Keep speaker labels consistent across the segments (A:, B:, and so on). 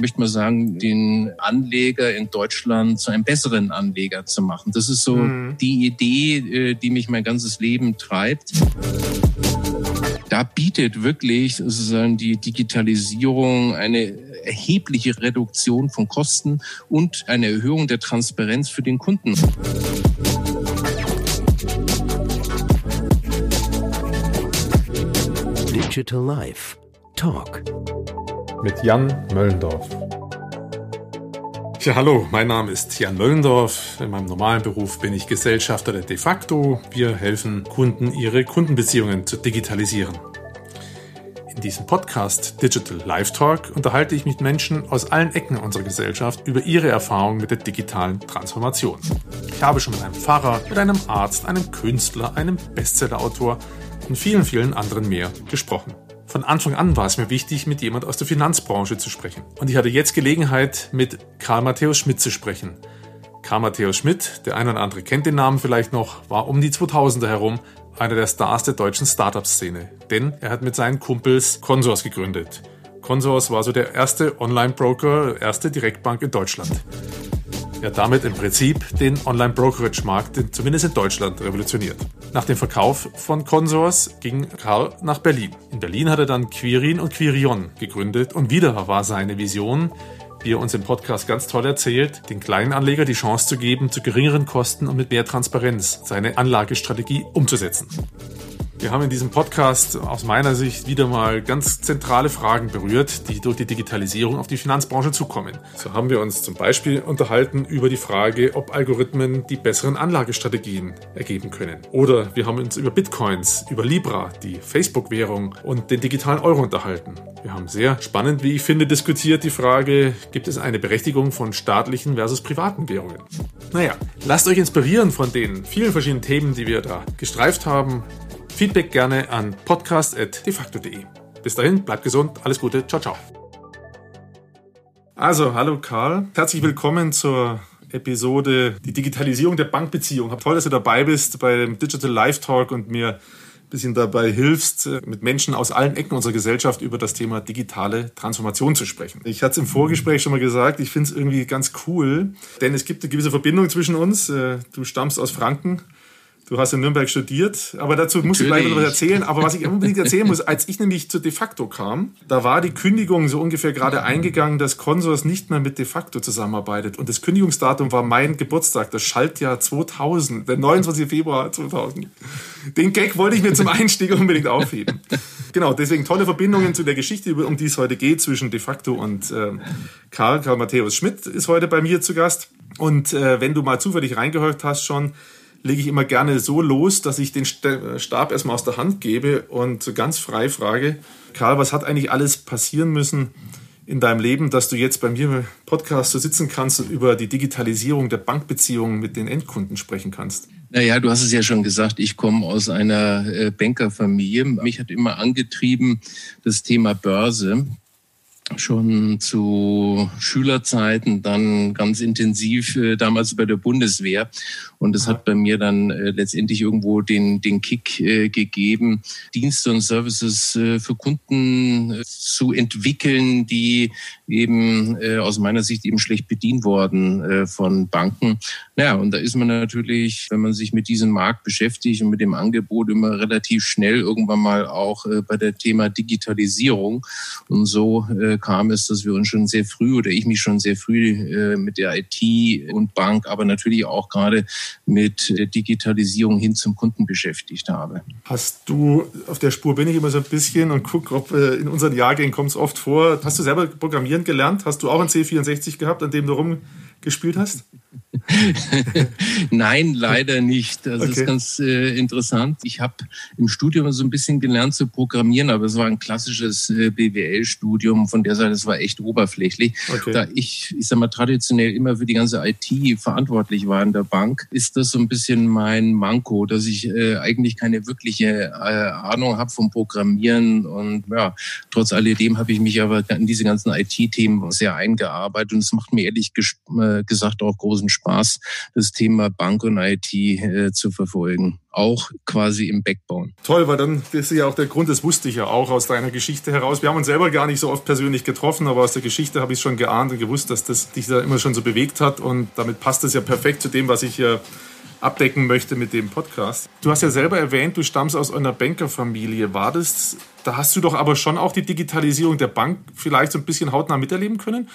A: möchte mal sagen, den Anleger in Deutschland zu einem besseren Anleger zu machen. Das ist so mhm. die Idee, äh, die mich mein ganzes Leben treibt. Da bietet wirklich sozusagen die Digitalisierung eine erhebliche Reduktion von Kosten und eine Erhöhung der Transparenz für den Kunden.
B: Digital Life Talk
C: mit Jan Möllendorf. Ja, hallo, mein Name ist Jan Möllendorf. In meinem normalen Beruf bin ich Gesellschafter der De facto. Wir helfen Kunden, ihre Kundenbeziehungen zu digitalisieren. In diesem Podcast Digital Live Talk unterhalte ich mit Menschen aus allen Ecken unserer Gesellschaft über ihre Erfahrungen mit der digitalen Transformation. Ich habe schon mit einem Pfarrer, mit einem Arzt, einem Künstler, einem Bestsellerautor und vielen, vielen anderen mehr gesprochen. Von Anfang an war es mir wichtig, mit jemand aus der Finanzbranche zu sprechen. Und ich hatte jetzt Gelegenheit, mit Karl Matthäus Schmidt zu sprechen. Karl Matthäus Schmidt, der eine oder andere kennt den Namen vielleicht noch, war um die 2000er herum einer der Stars der deutschen Startup-Szene. Denn er hat mit seinen Kumpels Consors gegründet. Consors war so der erste Online-Broker, erste Direktbank in Deutschland. Er hat damit im Prinzip den Online-Brokerage-Markt, zumindest in Deutschland, revolutioniert. Nach dem Verkauf von Consors ging Karl nach Berlin. In Berlin hat er dann Quirin und Quirion gegründet und wieder war seine Vision, wie er uns im Podcast ganz toll erzählt, den kleinen Anleger die Chance zu geben, zu geringeren Kosten und mit mehr Transparenz seine Anlagestrategie umzusetzen. Wir haben in diesem Podcast aus meiner Sicht wieder mal ganz zentrale Fragen berührt, die durch die Digitalisierung auf die Finanzbranche zukommen. So haben wir uns zum Beispiel unterhalten über die Frage, ob Algorithmen die besseren Anlagestrategien ergeben können. Oder wir haben uns über Bitcoins, über Libra, die Facebook-Währung und den digitalen Euro unterhalten. Wir haben sehr spannend, wie ich finde, diskutiert die Frage, gibt es eine Berechtigung von staatlichen versus privaten Währungen? Naja, lasst euch inspirieren von den vielen verschiedenen Themen, die wir da gestreift haben. Feedback gerne an podcast.defacto.de. Bis dahin, bleibt gesund, alles Gute, ciao, ciao. Also, hallo Karl, herzlich willkommen zur Episode Die Digitalisierung der Bankbeziehung. Toll, dass du dabei bist bei dem Digital Live Talk und mir ein bisschen dabei hilfst, mit Menschen aus allen Ecken unserer Gesellschaft über das Thema digitale Transformation zu sprechen. Ich hatte es im Vorgespräch schon mal gesagt, ich finde es irgendwie ganz cool, denn es gibt eine gewisse Verbindung zwischen uns. Äh, du stammst aus Franken Du hast in Nürnberg studiert, aber dazu muss ich gleich noch was erzählen. Aber was ich unbedingt erzählen muss, als ich nämlich zu De facto kam, da war die Kündigung so ungefähr gerade eingegangen, dass Consors nicht mehr mit De facto zusammenarbeitet. Und das Kündigungsdatum war mein Geburtstag, das Schaltjahr 2000, der 29. Februar 2000. Den Gag wollte ich mir zum Einstieg unbedingt aufheben. Genau, deswegen tolle Verbindungen zu der Geschichte, um die es heute geht, zwischen De facto und äh, Karl. Karl Matthäus Schmidt ist heute bei mir zu Gast. Und äh, wenn du mal zufällig reingehört hast schon, lege ich immer gerne so los, dass ich den Stab erstmal aus der Hand gebe und ganz frei frage, Karl, was hat eigentlich alles passieren müssen in deinem Leben, dass du jetzt bei mir im Podcast so sitzen kannst und über die Digitalisierung der Bankbeziehungen mit den Endkunden sprechen kannst?
A: Naja, du hast es ja schon gesagt, ich komme aus einer äh, Bankerfamilie. Mich hat immer angetrieben das Thema Börse schon zu Schülerzeiten, dann ganz intensiv äh, damals bei der Bundeswehr. Und das hat bei mir dann äh, letztendlich irgendwo den, den Kick äh, gegeben, Dienste und Services äh, für Kunden äh, zu entwickeln, die eben äh, aus meiner Sicht eben schlecht bedient worden äh, von Banken. Naja, und da ist man natürlich, wenn man sich mit diesem Markt beschäftigt und mit dem Angebot immer relativ schnell irgendwann mal auch äh, bei der Thema Digitalisierung. Und so äh, kam es, dass wir uns schon sehr früh oder ich mich schon sehr früh äh, mit der IT und Bank, aber natürlich auch gerade mit der Digitalisierung hin zum Kunden beschäftigt habe.
C: Hast du, auf der Spur bin ich immer so ein bisschen und gucke, ob äh, in unseren Jahrgängen kommt es oft vor. Hast du selber Programmieren gelernt? Hast du auch ein C64 gehabt, an dem du rumgespielt hast?
A: Nein, leider nicht. Das okay. ist ganz äh, interessant. Ich habe im Studium so ein bisschen gelernt zu programmieren, aber es war ein klassisches äh, BWL-Studium. Von der Seite, es war echt oberflächlich. Okay. Da ich, ich sag mal, traditionell immer für die ganze IT verantwortlich war in der Bank, ist das so ein bisschen mein Manko, dass ich äh, eigentlich keine wirkliche äh, Ahnung habe vom Programmieren. Und ja, trotz alledem habe ich mich aber in diese ganzen IT-Themen sehr eingearbeitet und es macht mir ehrlich äh, gesagt auch großen Spaß. Spaß, das Thema Bank und IT äh, zu verfolgen. Auch quasi im Backbone.
C: Toll, weil dann das ist ja auch der Grund, das wusste ich ja auch aus deiner Geschichte heraus. Wir haben uns selber gar nicht so oft persönlich getroffen, aber aus der Geschichte habe ich schon geahnt und gewusst, dass das dich da immer schon so bewegt hat. Und damit passt es ja perfekt zu dem, was ich hier abdecken möchte mit dem Podcast. Du hast ja selber erwähnt, du stammst aus einer Bankerfamilie. War das, da hast du doch aber schon auch die Digitalisierung der Bank vielleicht so ein bisschen hautnah miterleben können?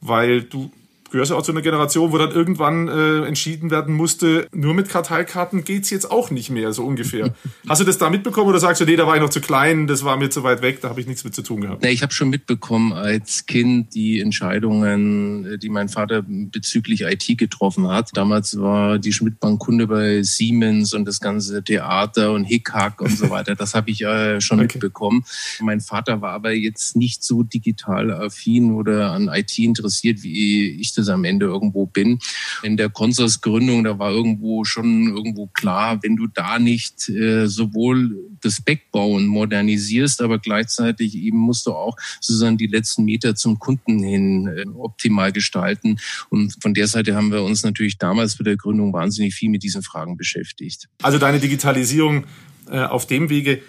C: Weil du gehörst ja auch zu einer Generation, wo dann irgendwann äh, entschieden werden musste, nur mit Karteikarten geht's jetzt auch nicht mehr, so ungefähr. Hast du das da mitbekommen oder sagst du, nee, da war ich noch zu klein, das war mir zu weit weg, da habe ich nichts mit zu tun gehabt?
A: Nee, ich habe schon mitbekommen als Kind die Entscheidungen, äh, die mein Vater bezüglich IT getroffen hat. Damals war die Schmidtbank Kunde bei Siemens und das ganze Theater und Hickhack und so weiter. Das habe ich äh, schon okay. mitbekommen. Mein Vater war aber jetzt nicht so digital affin oder an IT interessiert, wie ich das am Ende irgendwo bin. In der Consors-Gründung, da war irgendwo schon irgendwo klar, wenn du da nicht äh, sowohl das Backbauen modernisierst, aber gleichzeitig eben musst du auch sozusagen die letzten Meter zum Kunden hin äh, optimal gestalten. Und von der Seite haben wir uns natürlich damals bei der Gründung wahnsinnig viel mit diesen Fragen beschäftigt.
C: Also deine Digitalisierung äh, auf dem Wege,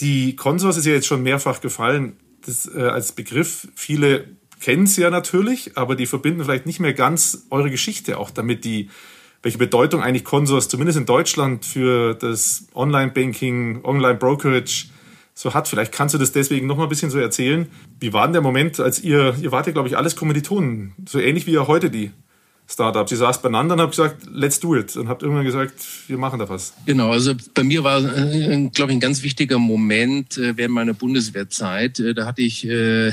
C: die Consors ist ja jetzt schon mehrfach gefallen das, äh, als Begriff. Viele kennen es ja natürlich, aber die verbinden vielleicht nicht mehr ganz eure Geschichte auch damit, die, welche Bedeutung eigentlich Consors zumindest in Deutschland für das Online-Banking, Online-Brokerage so hat. Vielleicht kannst du das deswegen noch mal ein bisschen so erzählen. Wie war denn der Moment, als ihr, ihr wart ja, glaube ich, alles Kommilitonen, so ähnlich wie ihr heute die Startups. Sie saß beieinander und habt gesagt, let's do it. Und habt irgendwann gesagt, wir machen da was.
A: Genau, also bei mir war, äh, glaube ich, ein ganz wichtiger Moment äh, während meiner Bundeswehrzeit. Äh, da hatte ich, äh,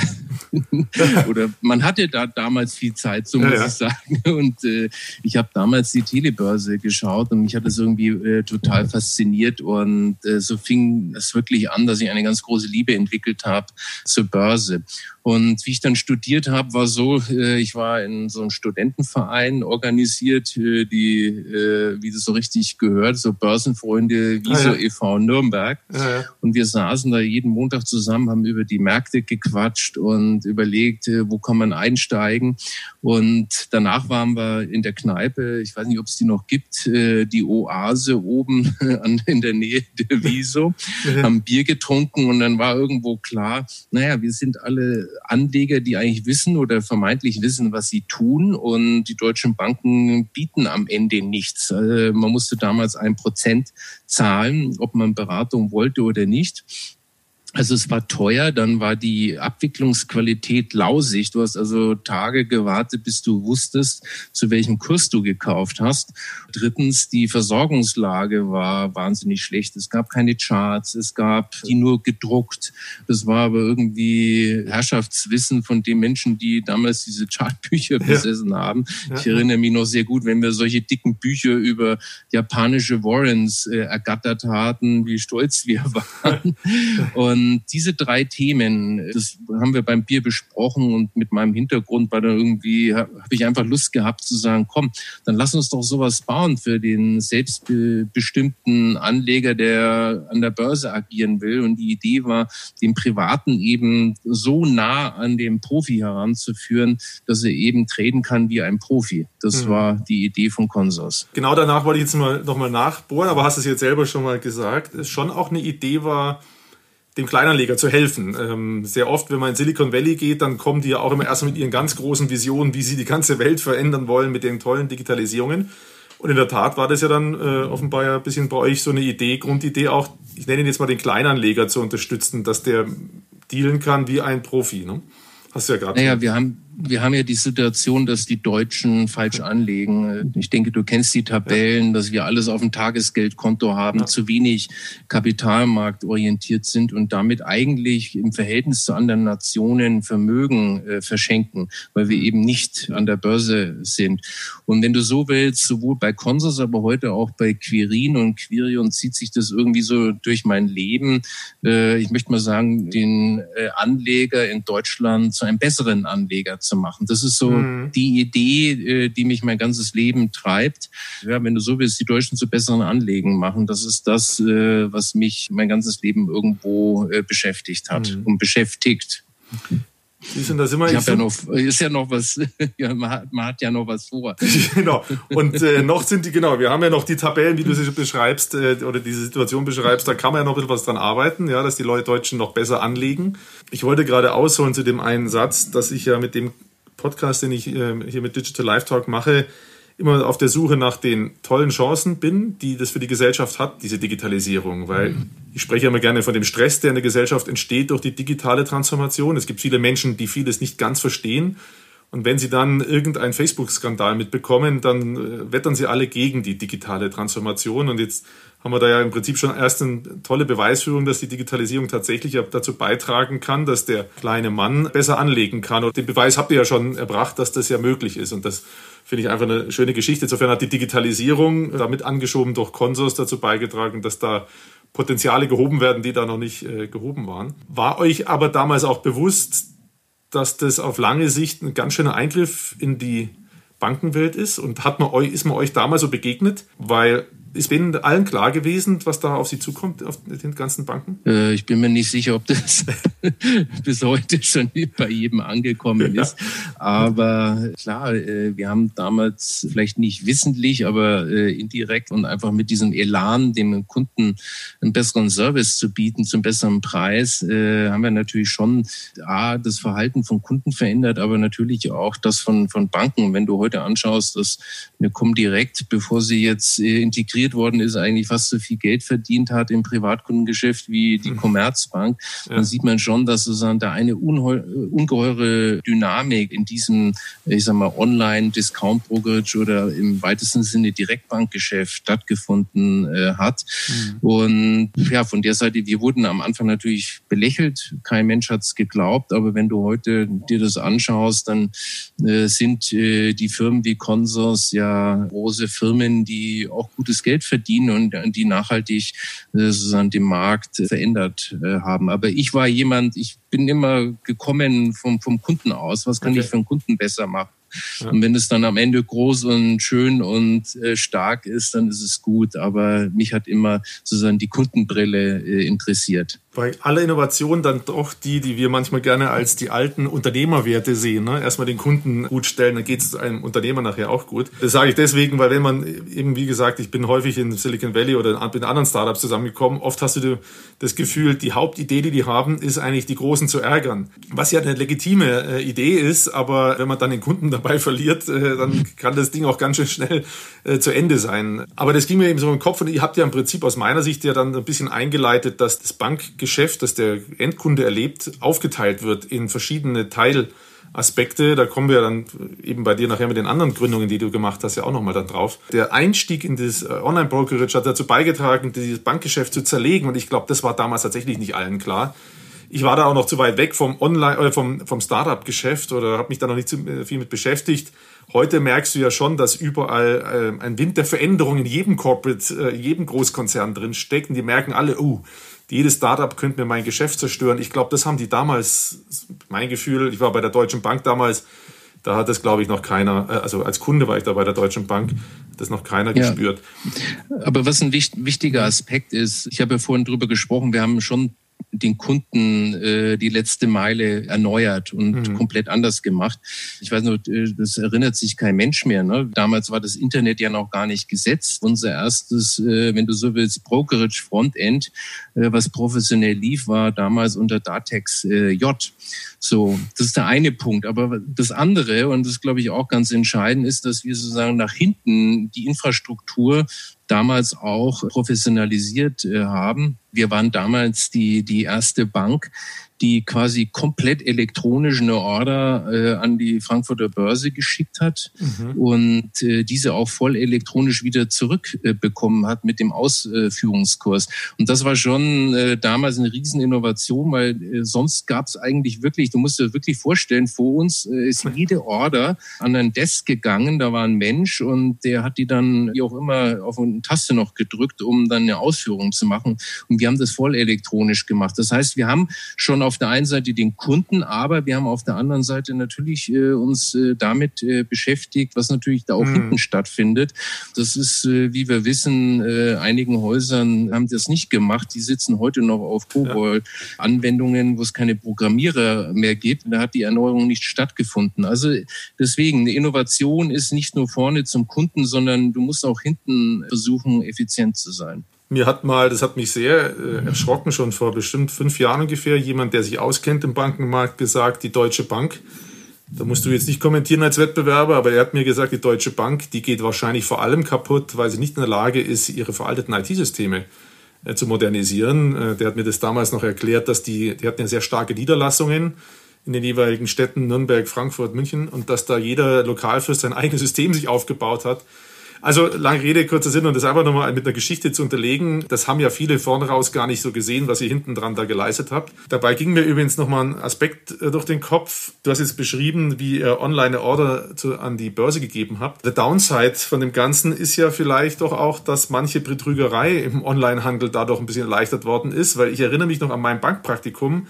A: oder man hatte da damals viel Zeit, so muss ja, ja. ich sagen. Und äh, ich habe damals die Telebörse geschaut und mich hat das irgendwie äh, total fasziniert. Und äh, so fing es wirklich an, dass ich eine ganz große Liebe entwickelt habe zur Börse. Und wie ich dann studiert habe, war so, äh, ich war in so einem Studentenverein organisiert, äh, die, äh, wie das so richtig gehört, so Börsenfreunde Wieso ah, ja. e.V. Nürnberg. Ja, ja. Und wir saßen da jeden Montag zusammen, haben über die Märkte gequatscht und überlegt, wo kann man einsteigen. Und danach waren wir in der Kneipe, ich weiß nicht, ob es die noch gibt, die Oase oben in der Nähe der Wieso, haben Bier getrunken und dann war irgendwo klar, naja, wir sind alle Anleger, die eigentlich wissen oder vermeintlich wissen, was sie tun. Und die deutschen Banken bieten am Ende nichts. Also man musste damals ein Prozent zahlen, ob man Beratung wollte oder nicht. Also es war teuer, dann war die Abwicklungsqualität lausig. Du hast also Tage gewartet, bis du wusstest, zu welchem Kurs du gekauft hast. Drittens, die Versorgungslage war wahnsinnig schlecht. Es gab keine Charts, es gab die nur gedruckt. Das war aber irgendwie Herrschaftswissen von den Menschen, die damals diese Chartbücher besessen haben. Ja. Ich erinnere mich noch sehr gut, wenn wir solche dicken Bücher über japanische Warrens äh, ergattert hatten, wie stolz wir waren. Und diese drei Themen, das haben wir beim Bier besprochen und mit meinem Hintergrund war da irgendwie, habe ich einfach Lust gehabt zu sagen, komm, dann lass uns doch sowas bauen für den selbstbestimmten Anleger, der an der Börse agieren will. Und die Idee war, den Privaten eben so nah an dem Profi heranzuführen, dass er eben treten kann wie ein Profi. Das mhm. war die Idee von Consors.
C: Genau danach wollte ich jetzt mal nochmal nachbohren, aber hast es jetzt selber schon mal gesagt. Es schon auch eine Idee war, dem Kleinanleger zu helfen. Ähm, sehr oft, wenn man in Silicon Valley geht, dann kommen die ja auch immer erst mit ihren ganz großen Visionen, wie sie die ganze Welt verändern wollen mit den tollen Digitalisierungen. Und in der Tat war das ja dann äh, offenbar ja ein bisschen bei euch so eine Idee, Grundidee auch, ich nenne ihn jetzt mal den Kleinanleger zu unterstützen, dass der dealen kann wie ein Profi. Ne?
A: Hast du ja gerade. Naja, wir haben wir haben ja die Situation, dass die Deutschen falsch anlegen. Ich denke, du kennst die Tabellen, dass wir alles auf dem Tagesgeldkonto haben, ja. zu wenig kapitalmarktorientiert sind und damit eigentlich im Verhältnis zu anderen Nationen Vermögen äh, verschenken, weil wir eben nicht an der Börse sind. Und wenn du so willst, sowohl bei Consors, aber heute auch bei Quirin und Quirion zieht sich das irgendwie so durch mein Leben. Äh, ich möchte mal sagen, den äh, Anleger in Deutschland zu einem besseren Anleger zu machen. Das ist so mhm. die Idee, äh, die mich mein ganzes Leben treibt. Ja, wenn du so willst, die Deutschen zu besseren Anlegen machen. Das ist das, äh, was mich mein ganzes Leben irgendwo äh, beschäftigt hat mhm. und beschäftigt.
C: Siehst da sind wir
A: ich ja noch, ist ja noch was, ja, man, hat, man, hat, ja noch was vor.
C: genau. Und äh, noch sind die, genau, wir haben ja noch die Tabellen, wie du sie beschreibst, äh, oder diese Situation beschreibst, da kann man ja noch ein bisschen was dran arbeiten, ja, dass die Leute Deutschen noch besser anlegen. Ich wollte gerade ausholen zu dem einen Satz, dass ich ja mit dem Podcast, den ich äh, hier mit Digital Live Talk mache, immer auf der Suche nach den tollen Chancen bin, die das für die Gesellschaft hat, diese Digitalisierung. Weil mhm. ich spreche immer gerne von dem Stress, der in der Gesellschaft entsteht durch die digitale Transformation. Es gibt viele Menschen, die vieles nicht ganz verstehen. Und wenn sie dann irgendeinen Facebook-Skandal mitbekommen, dann äh, wettern sie alle gegen die digitale Transformation. Und jetzt haben wir da ja im Prinzip schon erst eine tolle Beweisführung, dass die Digitalisierung tatsächlich dazu beitragen kann, dass der kleine Mann besser anlegen kann. Und den Beweis habt ihr ja schon erbracht, dass das ja möglich ist. Und das finde ich einfach eine schöne Geschichte. Insofern hat die Digitalisierung damit angeschoben durch Consors dazu beigetragen, dass da Potenziale gehoben werden, die da noch nicht äh, gehoben waren. War euch aber damals auch bewusst, dass das auf lange Sicht ein ganz schöner Eingriff in die Bankenwelt ist? Und hat man euch, ist man euch damals so begegnet? Weil ist Ihnen allen klar gewesen, was da auf Sie zukommt, auf den ganzen Banken?
A: Äh, ich bin mir nicht sicher, ob das bis heute schon bei jedem angekommen ja. ist. Aber klar, äh, wir haben damals vielleicht nicht wissentlich, aber äh, indirekt und einfach mit diesem Elan, dem Kunden einen besseren Service zu bieten, zum besseren Preis, äh, haben wir natürlich schon A, das Verhalten von Kunden verändert, aber natürlich auch das von, von Banken. Wenn du heute anschaust, dass wir kommen direkt, bevor sie jetzt integriert integriert worden ist, eigentlich fast so viel Geld verdient hat im Privatkundengeschäft wie die mhm. Commerzbank, ja. dann sieht man schon, dass sozusagen da eine ungeheure Dynamik in diesem, ich sag mal, Online-Discount-Brokerage oder im weitesten Sinne Direktbankgeschäft stattgefunden äh, hat. Mhm. Und ja, von der Seite, wir wurden am Anfang natürlich belächelt. Kein Mensch hat es geglaubt, aber wenn du heute dir das anschaust, dann äh, sind äh, die Firmen wie Consors ja große Firmen, die auch gutes Geld verdienen und die nachhaltig äh, sozusagen den Markt verändert äh, haben. Aber ich war jemand, ich bin immer gekommen vom, vom Kunden aus. Was kann okay. ich für einen Kunden besser machen? Ja. Und wenn es dann am Ende groß und schön und äh, stark ist, dann ist es gut. Aber mich hat immer sozusagen die Kundenbrille äh, interessiert
C: bei aller Innovation dann doch die, die wir manchmal gerne als die alten Unternehmerwerte sehen. Ne? Erstmal den Kunden gut stellen, dann geht es einem Unternehmer nachher auch gut. Das sage ich deswegen, weil wenn man eben, wie gesagt, ich bin häufig in Silicon Valley oder mit anderen Startups zusammengekommen, oft hast du das Gefühl, die Hauptidee, die die haben, ist eigentlich die Großen zu ärgern. Was ja eine legitime äh, Idee ist, aber wenn man dann den Kunden dabei verliert, äh, dann kann das Ding auch ganz schön schnell äh, zu Ende sein. Aber das ging mir eben so im Kopf und ihr habt ja im Prinzip aus meiner Sicht ja dann ein bisschen eingeleitet, dass das Bankgeschäft Geschäft, das der Endkunde erlebt, aufgeteilt wird in verschiedene Teilaspekte. Da kommen wir dann eben bei dir nachher mit den anderen Gründungen, die du gemacht hast, ja auch nochmal dann drauf. Der Einstieg in das äh, Online-Brokerage hat dazu beigetragen, dieses Bankgeschäft zu zerlegen. Und ich glaube, das war damals tatsächlich nicht allen klar. Ich war da auch noch zu weit weg vom Online, äh, vom, vom Startup-Geschäft oder habe mich da noch nicht zu äh, viel mit beschäftigt. Heute merkst du ja schon, dass überall äh, ein Wind der Veränderung in jedem Corporate, äh, jedem Großkonzern drin steckt und die merken alle, uh, jedes Startup könnte mir mein Geschäft zerstören. Ich glaube, das haben die damals, mein Gefühl, ich war bei der Deutschen Bank damals, da hat das, glaube ich, noch keiner, äh, also als Kunde war ich da bei der Deutschen Bank, das noch keiner ja. gespürt.
A: Aber was ein wichtiger Aspekt ist, ich habe ja vorhin drüber gesprochen, wir haben schon den Kunden äh, die letzte Meile erneuert und mhm. komplett anders gemacht. Ich weiß noch, äh, das erinnert sich kein Mensch mehr. Ne? Damals war das Internet ja noch gar nicht gesetzt. Unser erstes, äh, wenn du so willst, Brokerage Frontend, äh, was professionell lief, war damals unter Datex äh, J. So, das ist der eine Punkt. Aber das andere, und das glaube ich, auch ganz entscheidend, ist, dass wir sozusagen nach hinten die Infrastruktur damals auch professionalisiert äh, haben. Wir waren damals die, die erste Bank, die quasi komplett elektronisch eine Order äh, an die Frankfurter Börse geschickt hat mhm. und äh, diese auch voll elektronisch wieder zurückbekommen äh, hat mit dem Ausführungskurs. Und das war schon äh, damals eine Rieseninnovation, weil äh, sonst gab es eigentlich wirklich, du musst dir wirklich vorstellen, vor uns äh, ist jede Order an ein Desk gegangen, da war ein Mensch und der hat die dann wie auch immer auf eine Taste noch gedrückt, um dann eine Ausführung zu machen. Und wir haben das voll elektronisch gemacht. Das heißt, wir haben schon auf der einen Seite den Kunden, aber wir haben auf der anderen Seite natürlich äh, uns äh, damit äh, beschäftigt, was natürlich da auch mhm. hinten stattfindet. Das ist, äh, wie wir wissen, äh, einigen Häusern haben das nicht gemacht. Die sitzen heute noch auf COBOL-Anwendungen, wo es keine Programmierer mehr gibt. Da hat die Erneuerung nicht stattgefunden. Also deswegen, eine Innovation ist nicht nur vorne zum Kunden, sondern du musst auch hinten versuchen, effizient zu sein.
C: Mir hat mal, das hat mich sehr äh, erschrocken, schon vor bestimmt fünf Jahren ungefähr, jemand, der sich auskennt im Bankenmarkt, gesagt, die Deutsche Bank, da musst du jetzt nicht kommentieren als Wettbewerber, aber er hat mir gesagt, die Deutsche Bank, die geht wahrscheinlich vor allem kaputt, weil sie nicht in der Lage ist, ihre veralteten IT-Systeme äh, zu modernisieren. Äh, der hat mir das damals noch erklärt, dass die, die hatten ja sehr starke Niederlassungen in den jeweiligen Städten Nürnberg, Frankfurt, München und dass da jeder Lokalfürst sein eigenes System sich aufgebaut hat also lange Rede, kurzer Sinn und das einfach nochmal mit einer Geschichte zu unterlegen. Das haben ja viele vorne raus gar nicht so gesehen, was ihr hinten dran da geleistet habt. Dabei ging mir übrigens nochmal ein Aspekt äh, durch den Kopf. Du hast jetzt beschrieben, wie ihr online Order zu, an die Börse gegeben habt. Der Downside von dem Ganzen ist ja vielleicht doch auch, dass manche Betrügerei im Onlinehandel dadurch ein bisschen erleichtert worden ist, weil ich erinnere mich noch an mein Bankpraktikum.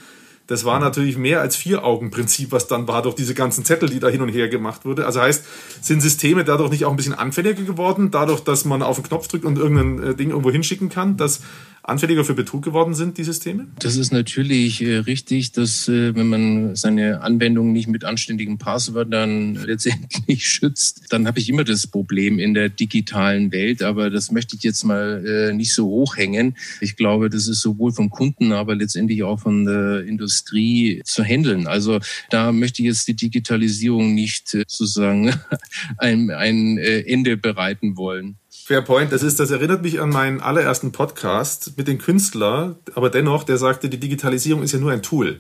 C: Das war natürlich mehr als Vier-Augen-Prinzip, was dann war durch diese ganzen Zettel, die da hin und her gemacht wurde. Also heißt, sind Systeme dadurch nicht auch ein bisschen anfälliger geworden, dadurch, dass man auf den Knopf drückt und irgendein äh, Ding irgendwo hinschicken kann, dass anfälliger für Betrug geworden sind, die Systeme?
A: Das ist natürlich äh, richtig, dass äh, wenn man seine Anwendung nicht mit anständigen Passwörtern letztendlich schützt, dann habe ich immer das Problem in der digitalen Welt. Aber das möchte ich jetzt mal äh, nicht so hochhängen. Ich glaube, das ist sowohl vom Kunden, aber letztendlich auch von der Industrie zu handeln. Also da möchte ich jetzt die Digitalisierung nicht äh, sozusagen ein, ein äh, Ende bereiten wollen.
C: Fair Point, das ist, das erinnert mich an meinen allerersten Podcast mit dem Künstler, aber dennoch, der sagte, die Digitalisierung ist ja nur ein Tool.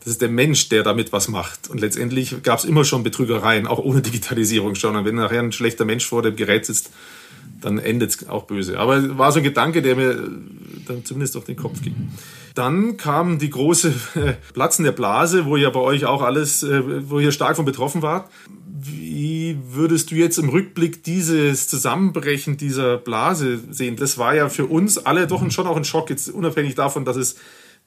C: Das ist der Mensch, der damit was macht. Und letztendlich gab es immer schon Betrügereien, auch ohne Digitalisierung schon. Und wenn nachher ein schlechter Mensch vor dem Gerät sitzt, dann endet es auch böse. Aber war so ein Gedanke, der mir dann zumindest durch den Kopf ging. Dann kam die große äh, Platzen der Blase, wo ja bei euch auch alles, äh, wo ihr stark von betroffen wart. Wie würdest du jetzt im Rückblick dieses Zusammenbrechen dieser Blase sehen? Das war ja für uns alle doch schon auch ein Schock, jetzt unabhängig davon, dass es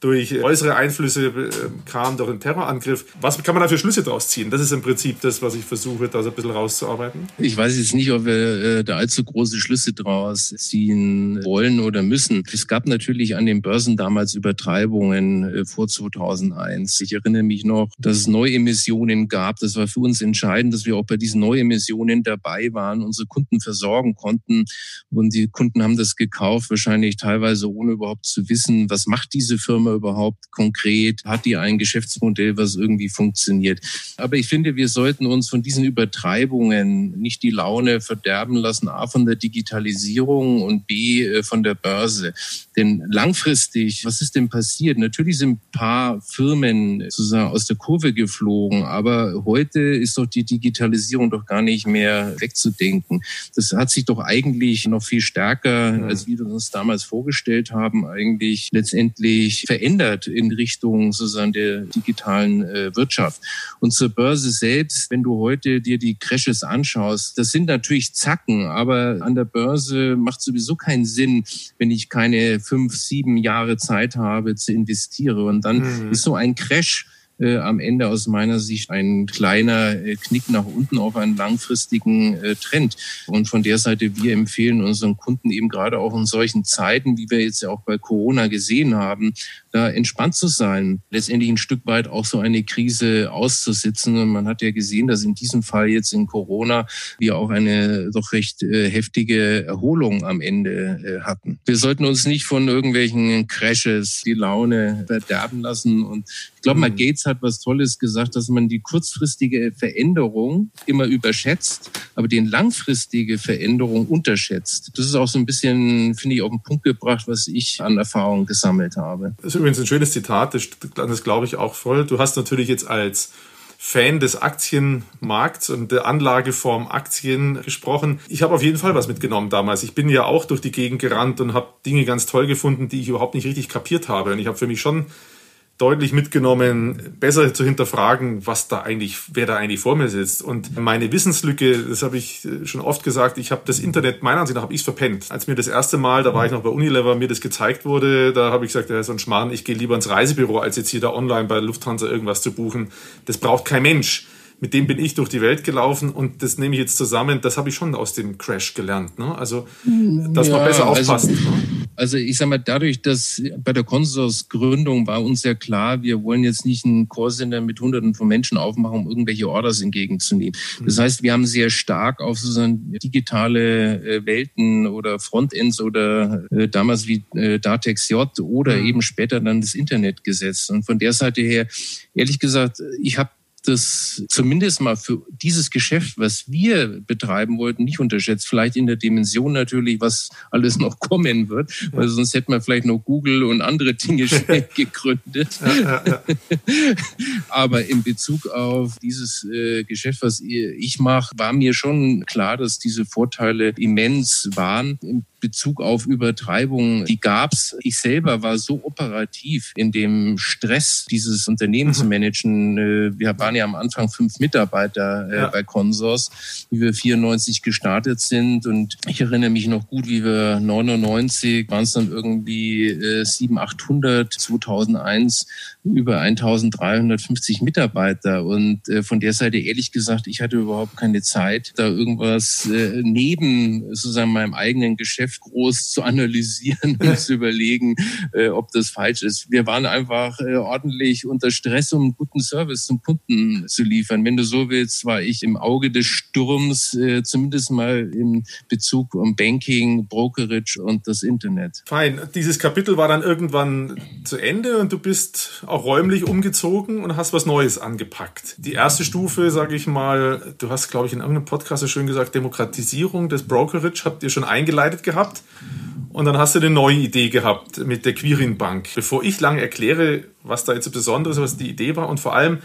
C: durch äußere Einflüsse äh, kam, durch einen Terrorangriff. Was kann man da für Schlüsse daraus ziehen? Das ist im Prinzip das, was ich versuche, da so ein bisschen rauszuarbeiten.
A: Ich weiß jetzt nicht, ob wir äh, da allzu große Schlüsse daraus ziehen wollen oder müssen. Es gab natürlich an den Börsen damals Übertreibungen äh, vor 2001. Ich erinnere mich noch, dass es Neuemissionen gab. Das war für uns entscheidend, dass wir auch bei diesen Neuemissionen dabei waren, unsere Kunden versorgen konnten. Und die Kunden haben das gekauft, wahrscheinlich teilweise ohne überhaupt zu wissen, was macht diese Firma überhaupt konkret? Hat die ein Geschäftsmodell, was irgendwie funktioniert? Aber ich finde, wir sollten uns von diesen Übertreibungen nicht die Laune verderben lassen, A von der Digitalisierung und B äh, von der Börse. Denn langfristig, was ist denn passiert? Natürlich sind ein paar Firmen sozusagen aus der Kurve geflogen, aber heute ist doch die Digitalisierung doch gar nicht mehr wegzudenken. Das hat sich doch eigentlich noch viel stärker, als wir uns damals vorgestellt haben, eigentlich letztendlich verändert verändert in Richtung sozusagen der digitalen äh, Wirtschaft. Und zur Börse selbst, wenn du heute dir die Crashes anschaust, das sind natürlich Zacken, aber an der Börse macht sowieso keinen Sinn, wenn ich keine fünf, sieben Jahre Zeit habe zu investieren. Und dann mhm. ist so ein Crash äh, am Ende aus meiner Sicht ein kleiner äh, Knick nach unten auf einen langfristigen äh, Trend. Und von der Seite, wir empfehlen unseren Kunden eben gerade auch in solchen Zeiten, wie wir jetzt ja auch bei Corona gesehen haben, da entspannt zu sein, letztendlich ein Stück weit auch so eine Krise auszusitzen. Und man hat ja gesehen, dass in diesem Fall jetzt in Corona wir auch eine doch recht äh, heftige Erholung am Ende äh, hatten. Wir sollten uns nicht von irgendwelchen Crashes die Laune verderben lassen. Und ich glaube, mal mhm. Gates hat was Tolles gesagt, dass man die kurzfristige Veränderung immer überschätzt, aber die langfristige Veränderung unterschätzt. Das ist auch so ein bisschen, finde ich, auf den Punkt gebracht, was ich an Erfahrung gesammelt habe.
C: Das übrigens ein schönes Zitat, das, das glaube ich auch voll. Du hast natürlich jetzt als Fan des Aktienmarkts und der Anlageform Aktien gesprochen. Ich habe auf jeden Fall was mitgenommen damals. Ich bin ja auch durch die Gegend gerannt und habe Dinge ganz toll gefunden, die ich überhaupt nicht richtig kapiert habe. Und ich habe für mich schon deutlich mitgenommen, besser zu hinterfragen, was da eigentlich, wer da eigentlich vor mir sitzt. Und meine Wissenslücke, das habe ich äh, schon oft gesagt, ich habe das Internet, meiner Ansicht nach, habe ich verpennt. Als mir das erste Mal, da war ich noch bei Unilever, mir das gezeigt wurde, da habe ich gesagt, ja, so ein Schmarrn, ich gehe lieber ins Reisebüro, als jetzt hier da online bei Lufthansa irgendwas zu buchen. Das braucht kein Mensch mit dem bin ich durch die Welt gelaufen und das nehme ich jetzt zusammen. Das habe ich schon aus dem Crash gelernt. Ne? Also, dass ja, man besser also aufpasst.
A: Also, ne? also ich sage mal, dadurch, dass bei der Consors-Gründung war uns ja klar, wir wollen jetzt nicht einen Callcenter mit Hunderten von Menschen aufmachen, um irgendwelche Orders entgegenzunehmen. Das heißt, wir haben sehr stark auf sozusagen digitale äh, Welten oder Frontends oder äh, damals wie äh, Datex J oder mhm. eben später dann das Internet gesetzt. Und von der Seite her, ehrlich gesagt, ich habe das zumindest mal für dieses Geschäft, was wir betreiben wollten, nicht unterschätzt. Vielleicht in der Dimension natürlich, was alles noch kommen wird, weil sonst hätten wir vielleicht noch Google und andere Dinge schnell gegründet. Ja, ja, ja. Aber in Bezug auf dieses äh, Geschäft, was ich mache, war mir schon klar, dass diese Vorteile immens waren. Im Bezug auf Übertreibungen, die gab's. Ich selber war so operativ in dem Stress, dieses Unternehmen mhm. zu managen. Äh, wir waren ja am Anfang fünf Mitarbeiter äh, ja. bei Consors, wie wir 94 gestartet sind. Und ich erinnere mich noch gut, wie wir 99 waren es dann irgendwie äh, 700, 800, 2001 über 1350 Mitarbeiter. Und äh, von der Seite ehrlich gesagt, ich hatte überhaupt keine Zeit, da irgendwas neben sozusagen meinem eigenen Geschäft groß zu analysieren und zu überlegen, äh, ob das falsch ist. Wir waren einfach äh, ordentlich unter Stress, um einen guten Service zum Kunden zu liefern. Wenn du so willst, war ich im Auge des Sturms, äh, zumindest mal im Bezug um Banking, Brokerage und das Internet.
C: Fein. Dieses Kapitel war dann irgendwann zu Ende und du bist auch räumlich umgezogen und hast was Neues angepackt. Die erste Stufe, sage ich mal, du hast, glaube ich, in irgendeinem Podcast so schön gesagt, Demokratisierung des Brokerage habt ihr schon eingeleitet gehabt. Und dann hast du eine neue Idee gehabt mit der Quirin Bank. Bevor ich lange erkläre, was da jetzt Besonderes, was die Idee war und vor allem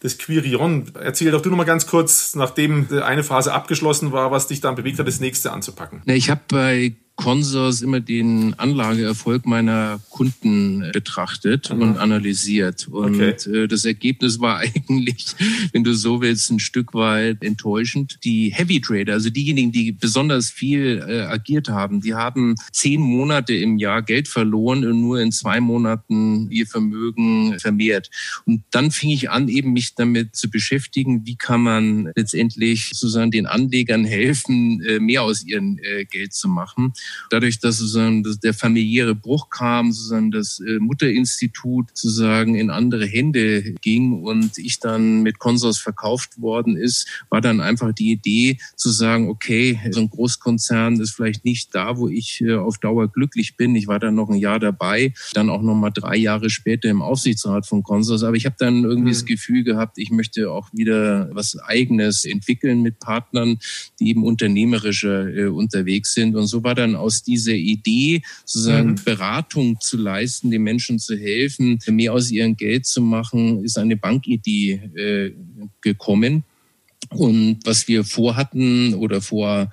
C: das Quirion. Erzähl doch du noch mal ganz kurz, nachdem eine Phase abgeschlossen war, was dich dann bewegt hat, das nächste anzupacken.
A: Ich habe bei Consors immer den Anlageerfolg meiner Kunden betrachtet mhm. und analysiert. Und okay. Äh, das Ergebnis war eigentlich, wenn du so willst, ein Stück weit enttäuschend. Die Heavy Trader, also diejenigen, die besonders viel äh, agiert haben, die haben zehn Monate im Jahr Geld verloren und nur in zwei Monaten ihr Vermögen vermehrt. Und dann fing ich an, eben mich damit zu beschäftigen, wie kann man letztendlich sozusagen den Anlegern helfen, äh, mehr aus ihrem äh, Geld zu machen. Dadurch, dass sozusagen der familiäre Bruch kam, sozusagen das äh, Mutterinstitut sozusagen in andere Hände ging und ich dann mit Consors verkauft worden ist, war dann einfach die Idee zu sagen, okay, so ein Großkonzern ist vielleicht nicht da, wo ich äh, auf Dauer glücklich bin. Ich war dann noch ein Jahr dabei, dann auch noch mal drei Jahre später im Aufsichtsrat von Consors. Aber ich habe dann irgendwie mhm. das Gefühl gehabt, ich möchte auch wieder was Eigenes entwickeln mit Partnern, die eben unternehmerischer äh, unterwegs sind. Und so war dann aus dieser Idee, sozusagen mhm. Beratung zu leisten, den Menschen zu helfen, mehr aus ihrem Geld zu machen, ist eine Bankidee äh, gekommen. Und was wir vorhatten oder vor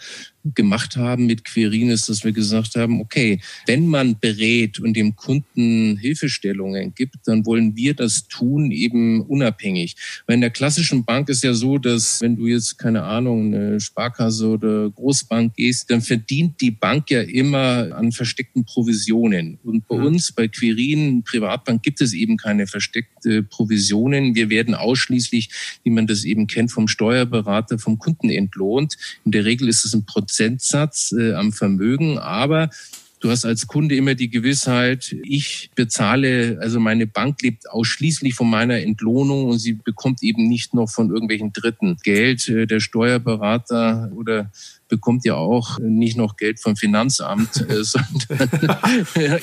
A: gemacht haben mit Querin ist, dass wir gesagt haben, okay, wenn man berät und dem Kunden Hilfestellungen gibt, dann wollen wir das tun eben unabhängig. Weil in der klassischen Bank ist ja so, dass wenn du jetzt keine Ahnung, eine Sparkasse oder Großbank gehst, dann verdient die Bank ja immer an versteckten Provisionen. Und bei ja. uns, bei Quirin Privatbank, gibt es eben keine versteckte Provisionen. Wir werden ausschließlich, wie man das eben kennt, vom Steuerberater, vom Kunden entlohnt. In der Regel ist es ein Prozess Prozentsatz äh, am Vermögen, aber Du hast als Kunde immer die Gewissheit, ich bezahle, also meine Bank lebt ausschließlich von meiner Entlohnung und sie bekommt eben nicht noch von irgendwelchen Dritten Geld. Äh, der Steuerberater oder bekommt ja auch nicht noch Geld vom Finanzamt, äh, sondern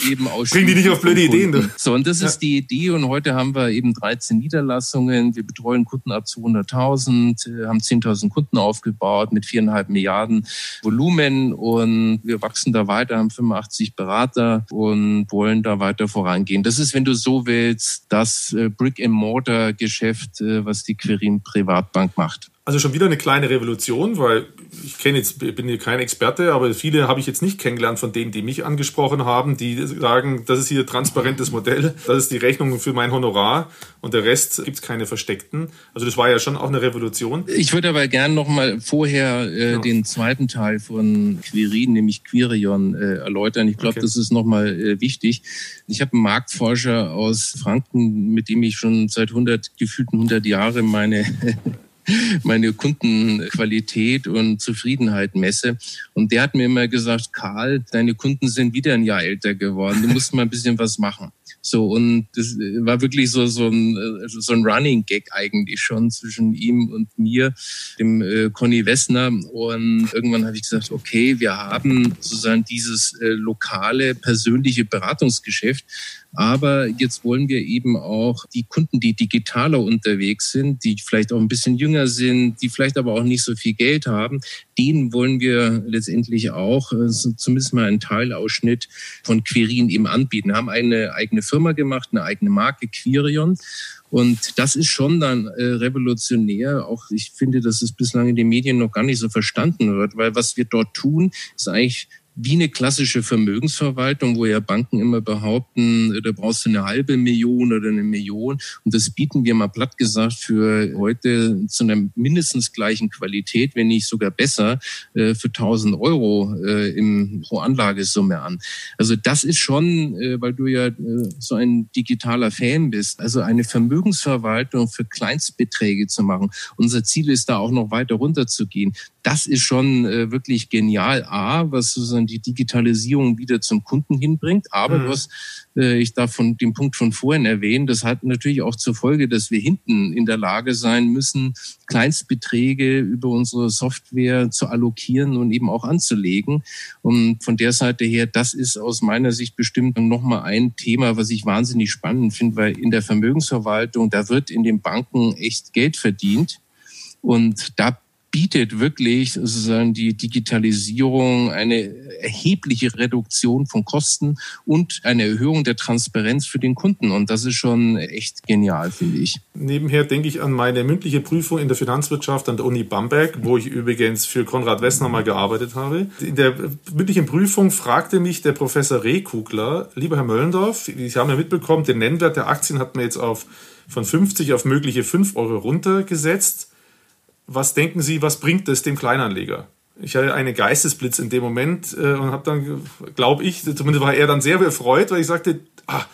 A: eben auch.
C: Bringen die nicht auf blöde Ideen, du.
A: So, und das ist die Idee. Und heute haben wir eben 13 Niederlassungen. Wir betreuen Kunden ab 200.000, äh, haben 10.000 Kunden aufgebaut mit viereinhalb Milliarden Volumen und wir wachsen da weiter, haben 85 Berater und wollen da weiter vorangehen. Das ist, wenn du so willst, das äh, Brick-and-Mortar-Geschäft, was die Quirin Privatbank macht.
C: Also schon wieder eine kleine Revolution, weil ich kenne jetzt, bin hier kein Experte, aber viele habe ich jetzt nicht kennengelernt von denen, die mich angesprochen haben, die sagen, das ist hier transparentes Modell, das ist die Rechnung für mein Honorar und der Rest gibt es keine versteckten. Also das war ja schon auch eine Revolution.
A: Ich würde aber gerne noch mal vorher äh, ja. den zweiten Teil von Quirin, nämlich Quirion, äh, erläutern. Ich glaube, okay. das ist noch mal äh, wichtig. Ich habe einen Marktforscher aus Franken, mit dem ich schon seit 100 gefühlten 100 Jahren meine meine Kundenqualität und Zufriedenheit messe. Und der hat mir immer gesagt, Karl, deine Kunden sind wieder ein Jahr älter geworden. Du musst mal ein bisschen was machen. So, und das war wirklich so, so, ein, so ein Running Gag eigentlich schon zwischen ihm und mir, dem äh, Conny Wessner. Und irgendwann habe ich gesagt, okay, wir haben sozusagen dieses äh, lokale, persönliche Beratungsgeschäft. Aber jetzt wollen wir eben auch die Kunden, die digitaler unterwegs sind, die vielleicht auch ein bisschen jünger sind, die vielleicht aber auch nicht so viel Geld haben, denen wollen wir letztendlich auch äh, zumindest mal einen Teilausschnitt von Quirin eben anbieten. Wir haben eine eigene Firma gemacht, eine eigene Marke Quirion. Und das ist schon dann äh, revolutionär. Auch ich finde, dass es bislang in den Medien noch gar nicht so verstanden wird, weil was wir dort tun, ist eigentlich wie eine klassische Vermögensverwaltung, wo ja Banken immer behaupten, da brauchst du eine halbe Million oder eine Million. Und das bieten wir mal platt gesagt für heute zu einer mindestens gleichen Qualität, wenn nicht sogar besser, äh, für 1000 Euro äh, im pro Anlagesumme an. Also das ist schon, äh, weil du ja so ein digitaler Fan bist, also eine Vermögensverwaltung für Kleinstbeträge zu machen. Unser Ziel ist da auch noch weiter runterzugehen das ist schon äh, wirklich genial. A, was sozusagen die Digitalisierung wieder zum Kunden hinbringt. Aber mhm. was äh, ich darf von dem Punkt von vorhin erwähnen, das hat natürlich auch zur Folge, dass wir hinten in der Lage sein müssen, Kleinstbeträge über unsere Software zu allokieren und eben auch anzulegen. Und von der Seite her, das ist aus meiner Sicht bestimmt nochmal ein Thema, was ich wahnsinnig spannend finde, weil in der Vermögensverwaltung, da wird in den Banken echt Geld verdient. Und da bietet wirklich sozusagen die Digitalisierung eine erhebliche Reduktion von Kosten und eine Erhöhung der Transparenz für den Kunden. Und das ist schon echt genial, finde ich.
C: Nebenher denke ich an meine mündliche Prüfung in der Finanzwirtschaft an der Uni Bamberg, wo ich übrigens für Konrad Wessner mal gearbeitet habe. In der mündlichen Prüfung fragte mich der Professor Rehkugler, lieber Herr Möllendorf, Sie haben ja mitbekommen, den Nennwert der Aktien hat man jetzt auf von 50 auf mögliche 5 Euro runtergesetzt was denken Sie, was bringt es dem Kleinanleger? Ich hatte einen Geistesblitz in dem Moment äh, und habe dann, glaube ich, zumindest war er dann sehr erfreut, weil ich sagte, ah,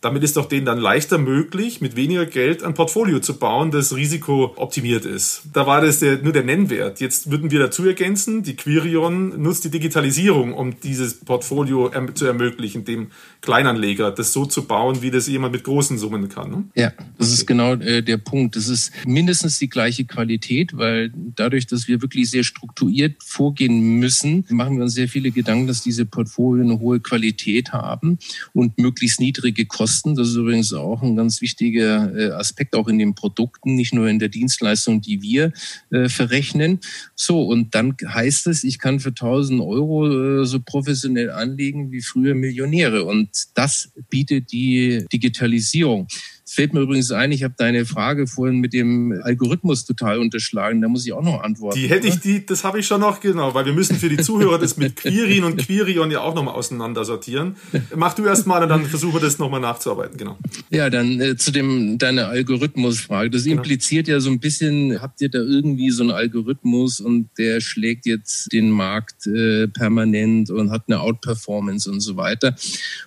C: damit ist doch denen dann leichter möglich, mit weniger Geld ein Portfolio zu bauen, das risikooptimiert ist. Da war das der, nur der Nennwert. Jetzt würden wir dazu ergänzen, die Quirion nutzt die Digitalisierung, um dieses Portfolio erm zu ermöglichen, dem Kleinanleger, das so zu bauen, wie das jemand mit großen Summen kann. Ne?
A: Ja, das ist genau äh, der Punkt. Das ist mindestens die gleiche Qualität, weil dadurch, dass wir wirklich sehr strukturiert vorgehen müssen, machen wir uns sehr viele Gedanken, dass diese Portfolien eine hohe Qualität haben und möglichst niedrige Kosten Kosten. Das ist übrigens auch ein ganz wichtiger äh, Aspekt, auch in den Produkten, nicht nur in der Dienstleistung, die wir äh, verrechnen. So, und dann heißt es, ich kann für 1000 Euro äh, so professionell anlegen wie früher Millionäre. Und das bietet die Digitalisierung fällt mir übrigens ein, ich habe deine Frage vorhin mit dem Algorithmus total unterschlagen. Da muss ich auch noch antworten.
C: Die hätte oder? ich, die, das habe ich schon noch, genau, weil wir müssen für die Zuhörer das mit Quirin und Quirion ja auch nochmal auseinandersortieren. Mach du erst mal und dann versuchen wir das nochmal nachzuarbeiten, genau.
A: Ja, dann äh, zu dem, deine Algorithmusfrage. Das impliziert ja. ja so ein bisschen, habt ihr da irgendwie so einen Algorithmus und der schlägt jetzt den Markt äh, permanent und hat eine Outperformance und so weiter.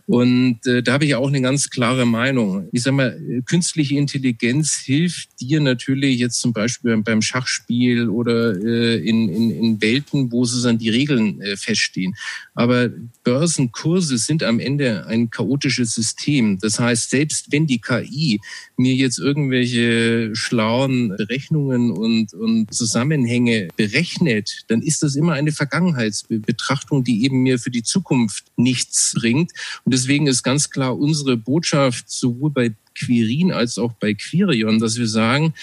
A: Und äh, da habe ich auch eine ganz klare Meinung. Ich sag mal, künstliche Intelligenz hilft dir natürlich jetzt zum Beispiel beim Schachspiel oder äh, in, in, in Welten, wo sozusagen die Regeln äh, feststehen. Aber Börsenkurse sind am Ende ein chaotisches System. Das heißt, selbst wenn die KI mir jetzt irgendwelche schlauen Berechnungen und, und Zusammenhänge berechnet, dann ist das immer eine Vergangenheitsbetrachtung, die eben mir für die Zukunft nichts bringt. Und deswegen ist ganz klar unsere Botschaft sowohl bei Quirin als auch bei Quirion, dass wir sagen,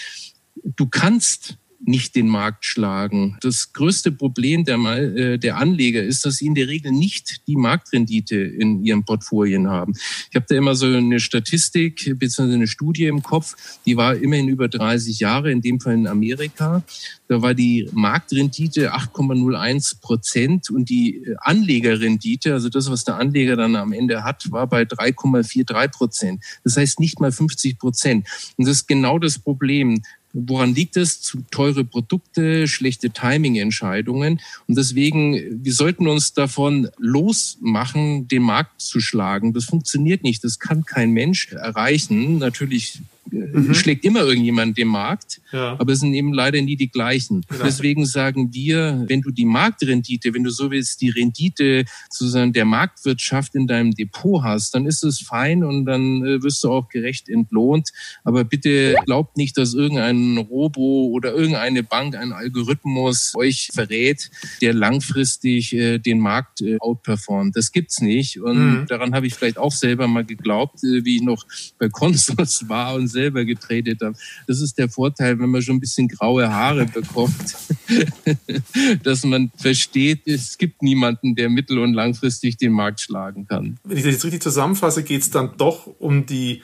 A: du kannst nicht den Markt schlagen. Das größte Problem der, äh, der Anleger ist, dass sie in der Regel nicht die Marktrendite in ihren Portfolien haben. Ich habe da immer so eine Statistik bzw. eine Studie im Kopf, die war immerhin über 30 Jahre, in dem Fall in Amerika. Da war die Marktrendite 8,01 Prozent und die Anlegerrendite, also das, was der Anleger dann am Ende hat, war bei 3,43 Prozent. Das heißt nicht mal 50 Prozent. Und das ist genau das Problem. Woran liegt es? Zu teure Produkte, schlechte Timing-Entscheidungen. Und deswegen, wir sollten uns davon losmachen, den Markt zu schlagen. Das funktioniert nicht. Das kann kein Mensch erreichen. Natürlich mhm. schlägt immer irgendjemand den Markt, ja. aber es sind eben leider nie die gleichen. Genau. Deswegen sagen wir, wenn du die Marktrendite, wenn du so willst, die Rendite sozusagen der Marktwirtschaft in deinem Depot hast, dann ist es fein und dann äh, wirst du auch gerecht entlohnt. Aber bitte glaubt nicht, dass irgendein Robo oder irgendeine Bank, ein Algorithmus euch verrät, der langfristig äh, den Markt äh, outperformt. Das gibt's nicht. Und mhm. daran habe ich vielleicht auch selber mal geglaubt, wie ich noch bei Consols war und selber getradet habe. Das ist der Vorteil, wenn man schon ein bisschen graue Haare bekommt, dass man versteht, es gibt niemanden, der mittel- und langfristig den Markt schlagen kann.
C: Wenn ich das jetzt richtig zusammenfasse, geht es dann doch um die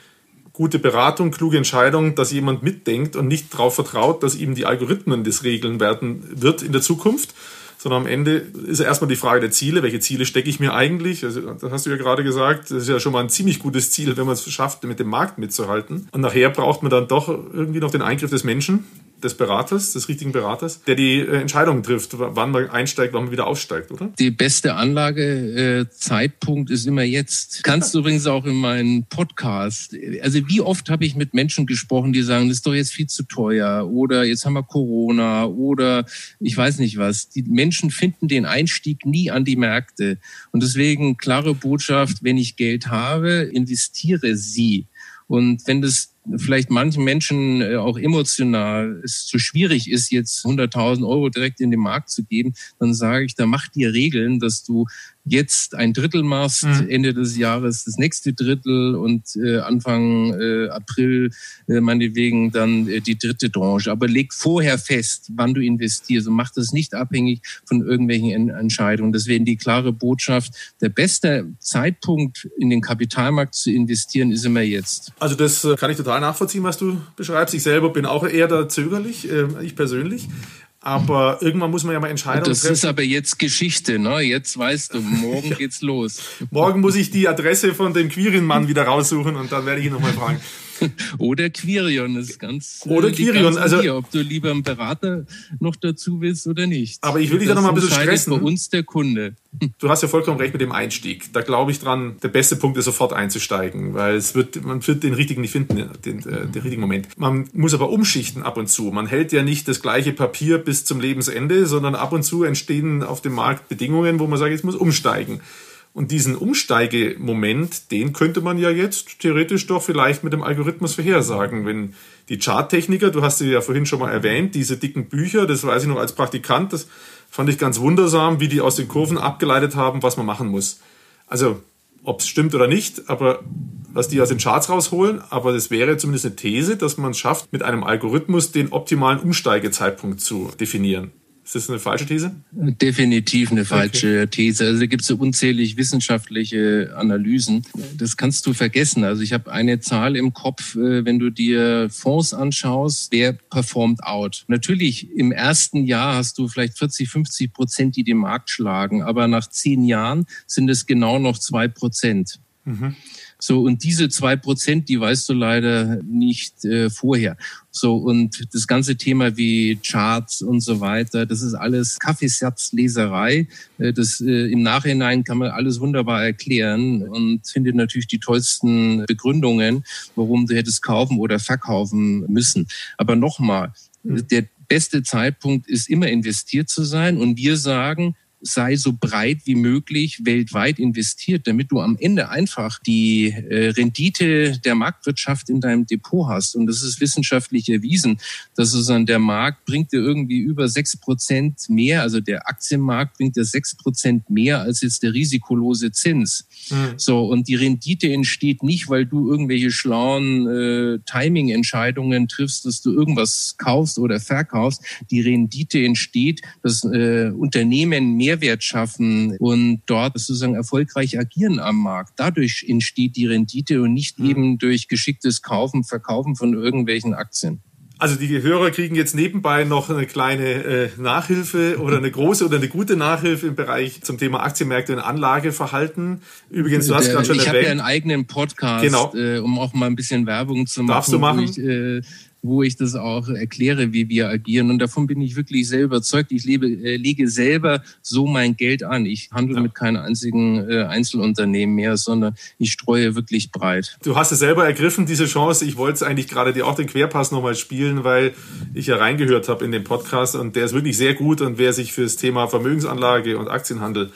C: gute Beratung, kluge Entscheidung, dass jemand mitdenkt und nicht darauf vertraut, dass ihm die Algorithmen das regeln werden wird in der Zukunft, sondern am Ende ist ja erstmal die Frage der Ziele. Welche Ziele stecke ich mir eigentlich? Also, das hast du ja gerade gesagt. Das ist ja schon mal ein ziemlich gutes Ziel, wenn man es schafft, mit dem Markt mitzuhalten. Und nachher braucht man dann doch irgendwie noch den Eingriff des Menschen, des Beraters, des richtigen Beraters, der die äh, Entscheidung trifft, wann man einsteigt, wann man wieder aussteigt, oder?
A: Die beste Anlagezeitpunkt äh, ist immer jetzt. Kannst du übrigens auch in meinen Podcast. Also wie oft habe ich mit Menschen gesprochen, die sagen, das ist doch jetzt viel zu teuer oder jetzt haben wir Corona oder ich weiß nicht was. Die Menschen finden den Einstieg nie an die Märkte. Und deswegen klare Botschaft, wenn ich Geld habe, investiere sie. Und wenn das vielleicht manchen Menschen äh, auch emotional es zu schwierig ist, jetzt 100.000 Euro direkt in den Markt zu geben, dann sage ich, da mach dir Regeln, dass du jetzt ein Drittel machst, mhm. Ende des Jahres das nächste Drittel und äh, Anfang äh, April äh, meinetwegen dann äh, die dritte Tranche. Aber leg vorher fest, wann du investierst und mach das nicht abhängig von irgendwelchen en Entscheidungen. Deswegen die klare Botschaft, der beste Zeitpunkt in den Kapitalmarkt zu investieren ist immer jetzt.
C: Also das äh, kann ich total nachvollziehen, was du beschreibst. Ich selber bin auch eher da zögerlich, äh, ich persönlich. Aber irgendwann muss man ja mal Entscheidungen
A: das treffen. Das ist aber jetzt Geschichte, ne? Jetzt weißt du, morgen geht's los.
C: morgen muss ich die Adresse von dem Quirin-Mann wieder raussuchen und dann werde ich ihn nochmal fragen.
A: Oder Quirion ist ganz.
C: Äh, oder Quirion, also
A: dir, ob du lieber einen Berater noch dazu willst oder nicht.
C: Aber ich will dich da noch mal ein bisschen stressen.
A: bei uns der Kunde.
C: Du hast ja vollkommen recht mit dem Einstieg. Da glaube ich dran, der beste Punkt ist sofort einzusteigen, weil es wird, man wird den richtigen nicht finden, den, äh, den richtigen Moment. Man muss aber umschichten ab und zu. Man hält ja nicht das gleiche Papier bis zum Lebensende, sondern ab und zu entstehen auf dem Markt Bedingungen, wo man sagt, jetzt muss umsteigen. Und diesen Umsteigemoment, den könnte man ja jetzt theoretisch doch vielleicht mit dem Algorithmus vorhersagen. Wenn die Charttechniker, du hast sie ja vorhin schon mal erwähnt, diese dicken Bücher, das weiß ich noch als Praktikant, das fand ich ganz wundersam, wie die aus den Kurven abgeleitet haben, was man machen muss. Also, ob es stimmt oder nicht, aber was die aus den Charts rausholen, aber das wäre zumindest eine These, dass man es schafft, mit einem Algorithmus den optimalen Umsteigezeitpunkt zu definieren. Ist das eine falsche These?
A: Definitiv eine falsche okay. These. Also da gibt es so unzählig wissenschaftliche Analysen. Das kannst du vergessen. Also ich habe eine Zahl im Kopf, äh, wenn du dir Fonds anschaust, wer performt out. Natürlich, im ersten Jahr hast du vielleicht 40, 50 Prozent, die den Markt schlagen, aber nach zehn Jahren sind es genau noch zwei Prozent. Mhm. So, und diese zwei Prozent, die weißt du leider nicht äh, vorher. So, und das ganze Thema wie Charts und so weiter, das ist alles Kaffeesatzleserei. Äh, das äh, im Nachhinein kann man alles wunderbar erklären und findet natürlich die tollsten Begründungen, warum du hättest kaufen oder verkaufen müssen. Aber nochmal, hm. der beste Zeitpunkt ist immer investiert zu sein und wir sagen, sei so breit wie möglich weltweit investiert, damit du am Ende einfach die äh, Rendite der Marktwirtschaft in deinem Depot hast. Und das ist wissenschaftlich erwiesen, dass an der Markt bringt dir irgendwie über sechs Prozent mehr, also der Aktienmarkt bringt dir sechs Prozent mehr als jetzt der risikolose Zins. Mhm. So, und die Rendite entsteht nicht, weil du irgendwelche schlauen äh, Timing-Entscheidungen triffst, dass du irgendwas kaufst oder verkaufst. Die Rendite entsteht, dass äh, Unternehmen mehr Mehrwert schaffen und dort sozusagen erfolgreich agieren am Markt. Dadurch entsteht die Rendite und nicht mhm. eben durch geschicktes Kaufen, Verkaufen von irgendwelchen Aktien.
C: Also die Hörer kriegen jetzt nebenbei noch eine kleine äh, Nachhilfe oder eine große oder eine gute Nachhilfe im Bereich zum Thema Aktienmärkte und Anlageverhalten. Übrigens, du hast gerade schon
A: ich
C: erwähnt.
A: Ich habe ja einen eigenen Podcast, genau. äh, um auch mal ein bisschen Werbung zu machen.
C: Darfst du machen?
A: Ich, äh, wo ich das auch erkläre, wie wir agieren. Und davon bin ich wirklich sehr überzeugt. Ich lebe, äh, lege selber so mein Geld an. Ich handle ja. mit keinem einzigen äh, Einzelunternehmen mehr, sondern ich streue wirklich breit.
C: Du hast es selber ergriffen, diese Chance. Ich wollte eigentlich gerade dir auch den Querpass nochmal spielen, weil ich ja reingehört habe in den Podcast und der ist wirklich sehr gut. Und wer sich für das Thema Vermögensanlage und Aktienhandel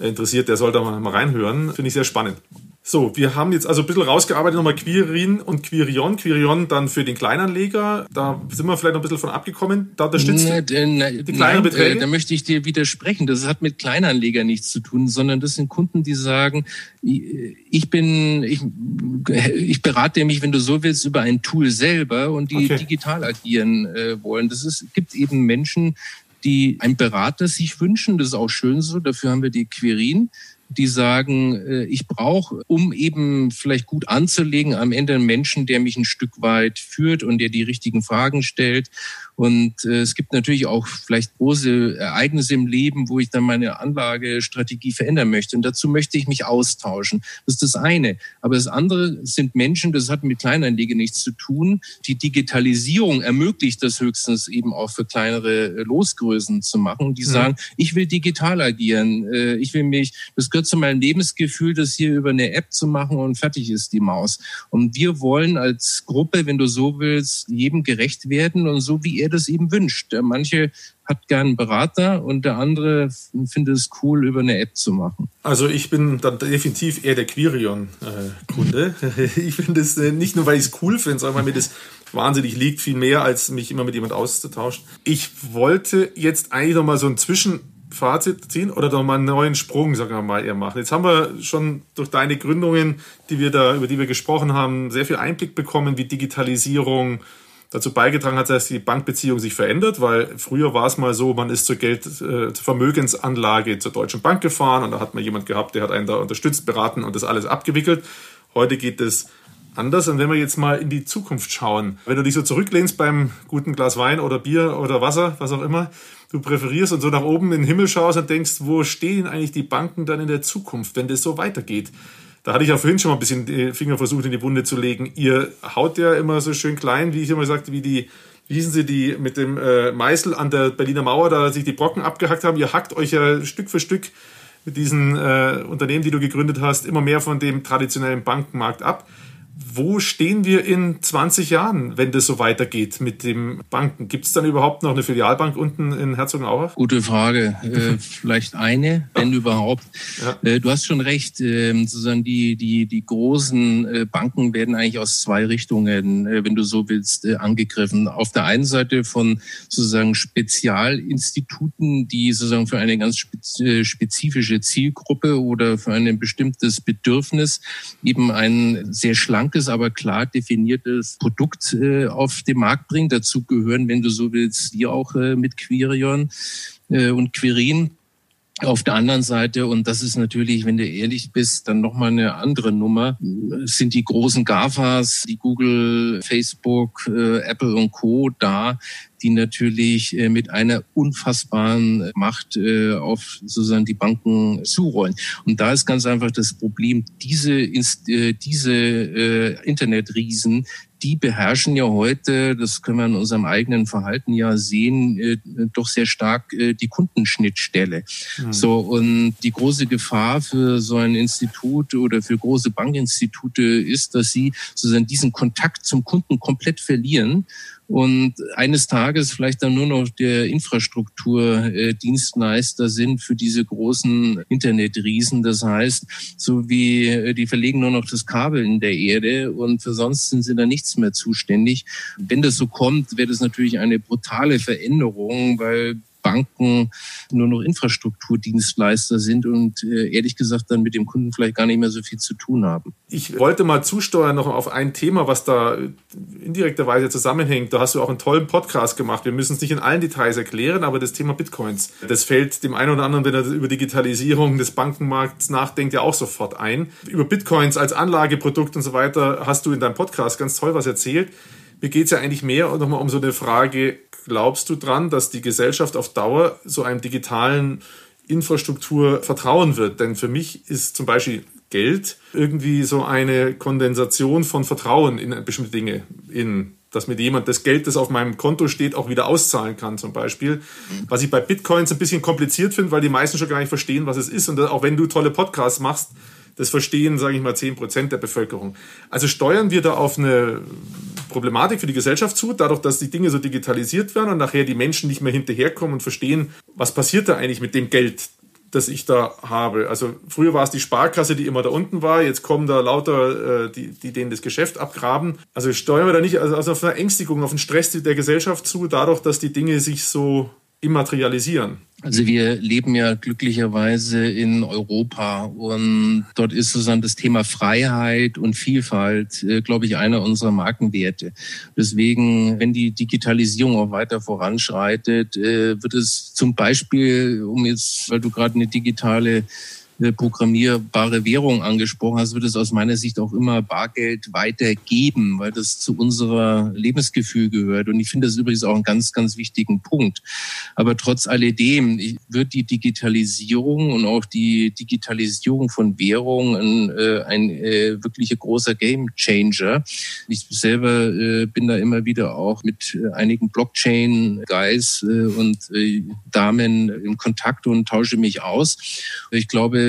C: interessiert, der sollte mal reinhören. Finde ich sehr spannend. So, wir haben jetzt also ein bisschen rausgearbeitet, nochmal Quirin und Quirion. Quirion dann für den Kleinanleger. Da sind wir vielleicht noch ein bisschen von abgekommen. Da unterstützt ne,
A: die ne, kleineren Beträge. Äh, da möchte ich dir widersprechen. Das hat mit Kleinanleger nichts zu tun, sondern das sind Kunden, die sagen, ich bin, ich, ich berate mich, wenn du so willst, über ein Tool selber und die okay. digital agieren äh, wollen. Das ist, gibt eben Menschen, die einen Berater sich wünschen. Das ist auch schön so. Dafür haben wir die Quirin die sagen, äh, ich brauche, um eben vielleicht gut anzulegen, am Ende einen Menschen, der mich ein Stück weit führt und der die richtigen Fragen stellt und äh, es gibt natürlich auch vielleicht große Ereignisse im Leben, wo ich dann meine Anlagestrategie verändern möchte. Und dazu möchte ich mich austauschen. Das ist das eine. Aber das andere sind Menschen, das hat mit Kleinanlege nichts zu tun. Die Digitalisierung ermöglicht das höchstens eben auch für kleinere äh, Losgrößen zu machen. Die sagen, ja. ich will digital agieren. Äh, ich will mich, das gehört zu meinem Lebensgefühl, das hier über eine App zu machen und fertig ist die Maus. Und wir wollen als Gruppe, wenn du so willst, jedem gerecht werden und so wie er er das eben wünscht. Der manche hat gern einen Berater und der andere findet es cool, über eine App zu machen.
C: Also ich bin dann definitiv eher der Quirion-Kunde. ich finde es äh, nicht nur, weil ich es cool finde, sondern weil mir das wahnsinnig liegt, viel mehr, als mich immer mit jemand auszutauschen. Ich wollte jetzt eigentlich noch mal so ein Zwischenfazit ziehen oder doch mal einen neuen Sprung, sagen wir mal, eher machen. Jetzt haben wir schon durch deine Gründungen, die wir da, über die wir gesprochen haben, sehr viel Einblick bekommen, wie Digitalisierung dazu beigetragen hat, dass die Bankbeziehung sich verändert, weil früher war es mal so, man ist zur Geld, äh, zur Vermögensanlage zur Deutschen Bank gefahren und da hat man jemand gehabt, der hat einen da unterstützt, beraten und das alles abgewickelt. Heute geht es anders. Und wenn wir jetzt mal in die Zukunft schauen, wenn du dich so zurücklehnst beim guten Glas Wein oder Bier oder Wasser, was auch immer, du präferierst und so nach oben in den Himmel schaust und denkst, wo stehen eigentlich die Banken dann in der Zukunft, wenn das so weitergeht? Da hatte ich ja vorhin schon mal ein bisschen die Finger versucht in die Wunde zu legen. Ihr haut ja immer so schön klein, wie ich immer sagte, wie die, wie hießen sie, die mit dem äh, Meißel an der Berliner Mauer da sich die Brocken abgehackt haben. Ihr hackt euch ja Stück für Stück mit diesen äh, Unternehmen, die du gegründet hast, immer mehr von dem traditionellen Bankenmarkt ab wo stehen wir in 20 Jahren, wenn das so weitergeht mit den Banken? Gibt es dann überhaupt noch eine Filialbank unten in Herzogenaurach?
A: Gute Frage. Äh, vielleicht eine, wenn ja. überhaupt. Ja. Äh, du hast schon recht. Äh, sozusagen die, die, die großen äh, Banken werden eigentlich aus zwei Richtungen, äh, wenn du so willst, äh, angegriffen. Auf der einen Seite von sozusagen Spezialinstituten, die sozusagen für eine ganz spezifische Zielgruppe oder für ein bestimmtes Bedürfnis eben ein sehr schlankes starkes, aber klar definiertes Produkt äh, auf den Markt bringen. Dazu gehören, wenn du so willst, wir auch äh, mit Quirion äh, und Quirin. Auf der anderen Seite, und das ist natürlich, wenn du ehrlich bist, dann nochmal eine andere Nummer, sind die großen GAFAs, die Google, Facebook, äh, Apple und Co. da, die natürlich äh, mit einer unfassbaren Macht äh, auf sozusagen die Banken zurollen. Und da ist ganz einfach das Problem, diese, diese Internetriesen, die beherrschen ja heute, das können wir in unserem eigenen Verhalten ja sehen, doch sehr stark die Kundenschnittstelle. Mhm. So und die große Gefahr für so ein Institut oder für große Bankinstitute ist, dass sie sozusagen diesen Kontakt zum Kunden komplett verlieren und eines Tages vielleicht dann nur noch der Infrastrukturdienstleister sind für diese großen Internetriesen. Das heißt, so wie die verlegen nur noch das Kabel in der Erde und für sonst sind sie da nichts mehr zuständig. Wenn das so kommt, wäre das natürlich eine brutale Veränderung, weil Banken nur noch Infrastrukturdienstleister sind und äh, ehrlich gesagt dann mit dem Kunden vielleicht gar nicht mehr so viel zu tun haben.
C: Ich wollte mal zusteuern noch auf ein Thema, was da indirekterweise zusammenhängt. Da hast du auch einen tollen Podcast gemacht. Wir müssen es nicht in allen Details erklären, aber das Thema Bitcoins, das fällt dem einen oder anderen, wenn er über Digitalisierung des Bankenmarkts nachdenkt, ja auch sofort ein. Über Bitcoins als Anlageprodukt und so weiter hast du in deinem Podcast ganz toll was erzählt. Mir geht es ja eigentlich mehr nochmal um so eine Frage, glaubst du dran, dass die Gesellschaft auf Dauer so einem digitalen Infrastruktur vertrauen wird? Denn für mich ist zum Beispiel Geld irgendwie so eine Kondensation von Vertrauen in bestimmte Dinge, in dass mir jemand das Geld, das auf meinem Konto steht, auch wieder auszahlen kann, zum Beispiel. Was ich bei Bitcoins ein bisschen kompliziert finde, weil die meisten schon gar nicht verstehen, was es ist. Und auch wenn du tolle Podcasts machst, das verstehen, sage ich mal, 10 Prozent der Bevölkerung. Also steuern wir da auf eine Problematik für die Gesellschaft zu, dadurch, dass die Dinge so digitalisiert werden und nachher die Menschen nicht mehr hinterherkommen und verstehen, was passiert da eigentlich mit dem Geld, das ich da habe. Also früher war es die Sparkasse, die immer da unten war, jetzt kommen da lauter, äh, die, die denen das Geschäft abgraben. Also steuern wir da nicht also, also auf eine Ängstigung, auf einen Stress der Gesellschaft zu, dadurch, dass die Dinge sich so immaterialisieren.
A: Also wir leben ja glücklicherweise in Europa und dort ist sozusagen das Thema Freiheit und Vielfalt, äh, glaube ich, einer unserer Markenwerte. Deswegen, wenn die Digitalisierung auch weiter voranschreitet, äh, wird es zum Beispiel, um jetzt, weil du gerade eine digitale programmierbare Währung angesprochen hast, wird es aus meiner Sicht auch immer Bargeld weitergeben, weil das zu unserer Lebensgefühl gehört. Und ich finde das übrigens auch einen ganz, ganz wichtigen Punkt. Aber trotz alledem wird die Digitalisierung und auch die Digitalisierung von Währungen äh, ein äh, wirklich großer Game Changer. Ich selber äh, bin da immer wieder auch mit äh, einigen Blockchain-Guys äh, und äh, Damen in Kontakt und tausche mich aus. Ich glaube,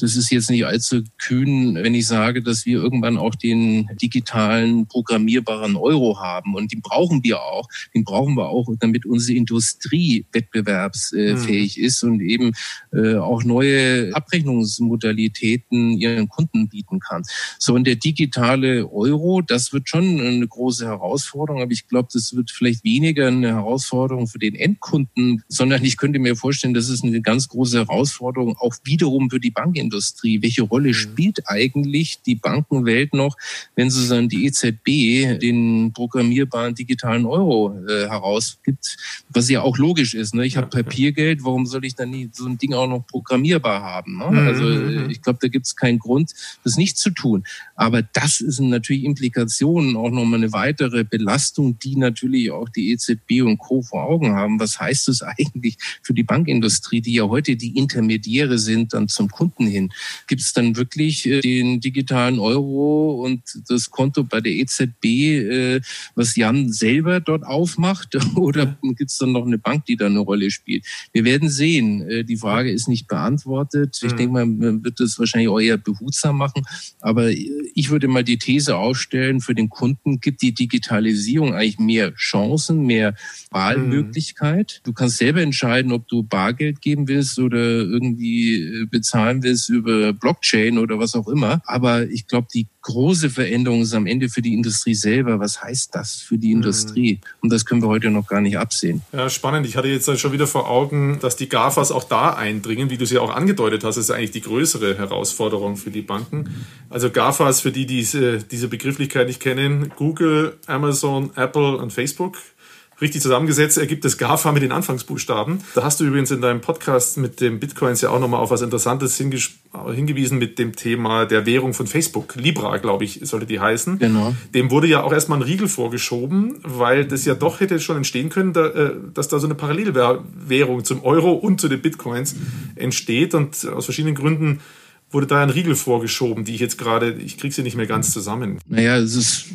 A: das ist jetzt nicht allzu kühn, wenn ich sage, dass wir irgendwann auch den digitalen programmierbaren Euro haben. Und den brauchen wir auch. Den brauchen wir auch, damit unsere Industrie wettbewerbsfähig mhm. ist und eben äh, auch neue Abrechnungsmodalitäten ihren Kunden bieten kann. So, und der digitale Euro, das wird schon eine große Herausforderung, aber ich glaube, das wird vielleicht weniger eine Herausforderung für den Endkunden, sondern ich könnte mir vorstellen, das ist eine ganz große Herausforderung auch wieder wiederum für die Bankindustrie. Welche Rolle mhm. spielt eigentlich die Bankenwelt noch, wenn sozusagen die EZB den programmierbaren digitalen Euro äh, herausgibt, was ja auch logisch ist. Ne? Ich habe Papiergeld, warum soll ich dann nie so ein Ding auch noch programmierbar haben? Ne? Mhm, also äh, mhm. ich glaube, da gibt es keinen Grund, das nicht zu tun. Aber das sind natürlich Implikationen, auch nochmal eine weitere Belastung, die natürlich auch die EZB und Co. vor Augen haben. Was heißt das eigentlich für die Bankindustrie, die ja heute die Intermediäre sind dann zum Kunden hin. Gibt es dann wirklich äh, den digitalen Euro und das Konto bei der EZB, äh, was Jan selber dort aufmacht? Oder gibt es dann noch eine Bank, die da eine Rolle spielt? Wir werden sehen. Äh, die Frage ist nicht beantwortet. Ich mhm. denke mal, man wird das wahrscheinlich auch eher behutsam machen. Aber ich würde mal die These aufstellen, für den Kunden gibt die Digitalisierung eigentlich mehr Chancen, mehr Wahlmöglichkeit. Mhm. Du kannst selber entscheiden, ob du Bargeld geben willst oder irgendwie bezahlen willst über Blockchain oder was auch immer. Aber ich glaube, die große Veränderung ist am Ende für die Industrie selber. Was heißt das für die Industrie? Mhm. Und das können wir heute noch gar nicht absehen.
C: Ja, spannend. Ich hatte jetzt schon wieder vor Augen, dass die GAFAs auch da eindringen, wie du es ja auch angedeutet hast, ist eigentlich die größere Herausforderung für die Banken. Also GAFAs, für die diese, diese Begrifflichkeit nicht kennen, Google, Amazon, Apple und Facebook richtig zusammengesetzt ergibt das GAFA mit den Anfangsbuchstaben. Da hast du übrigens in deinem Podcast mit dem Bitcoins ja auch nochmal auf was Interessantes hingewiesen mit dem Thema der Währung von Facebook. Libra, glaube ich, sollte die heißen. Genau. Dem wurde ja auch erstmal ein Riegel vorgeschoben, weil das ja doch hätte schon entstehen können, äh, dass da so eine Parallelwährung zum Euro und zu den Bitcoins entsteht und aus verschiedenen Gründen wurde da ein Riegel vorgeschoben, die ich jetzt gerade, ich kriege sie nicht mehr ganz zusammen.
A: Naja, es ist,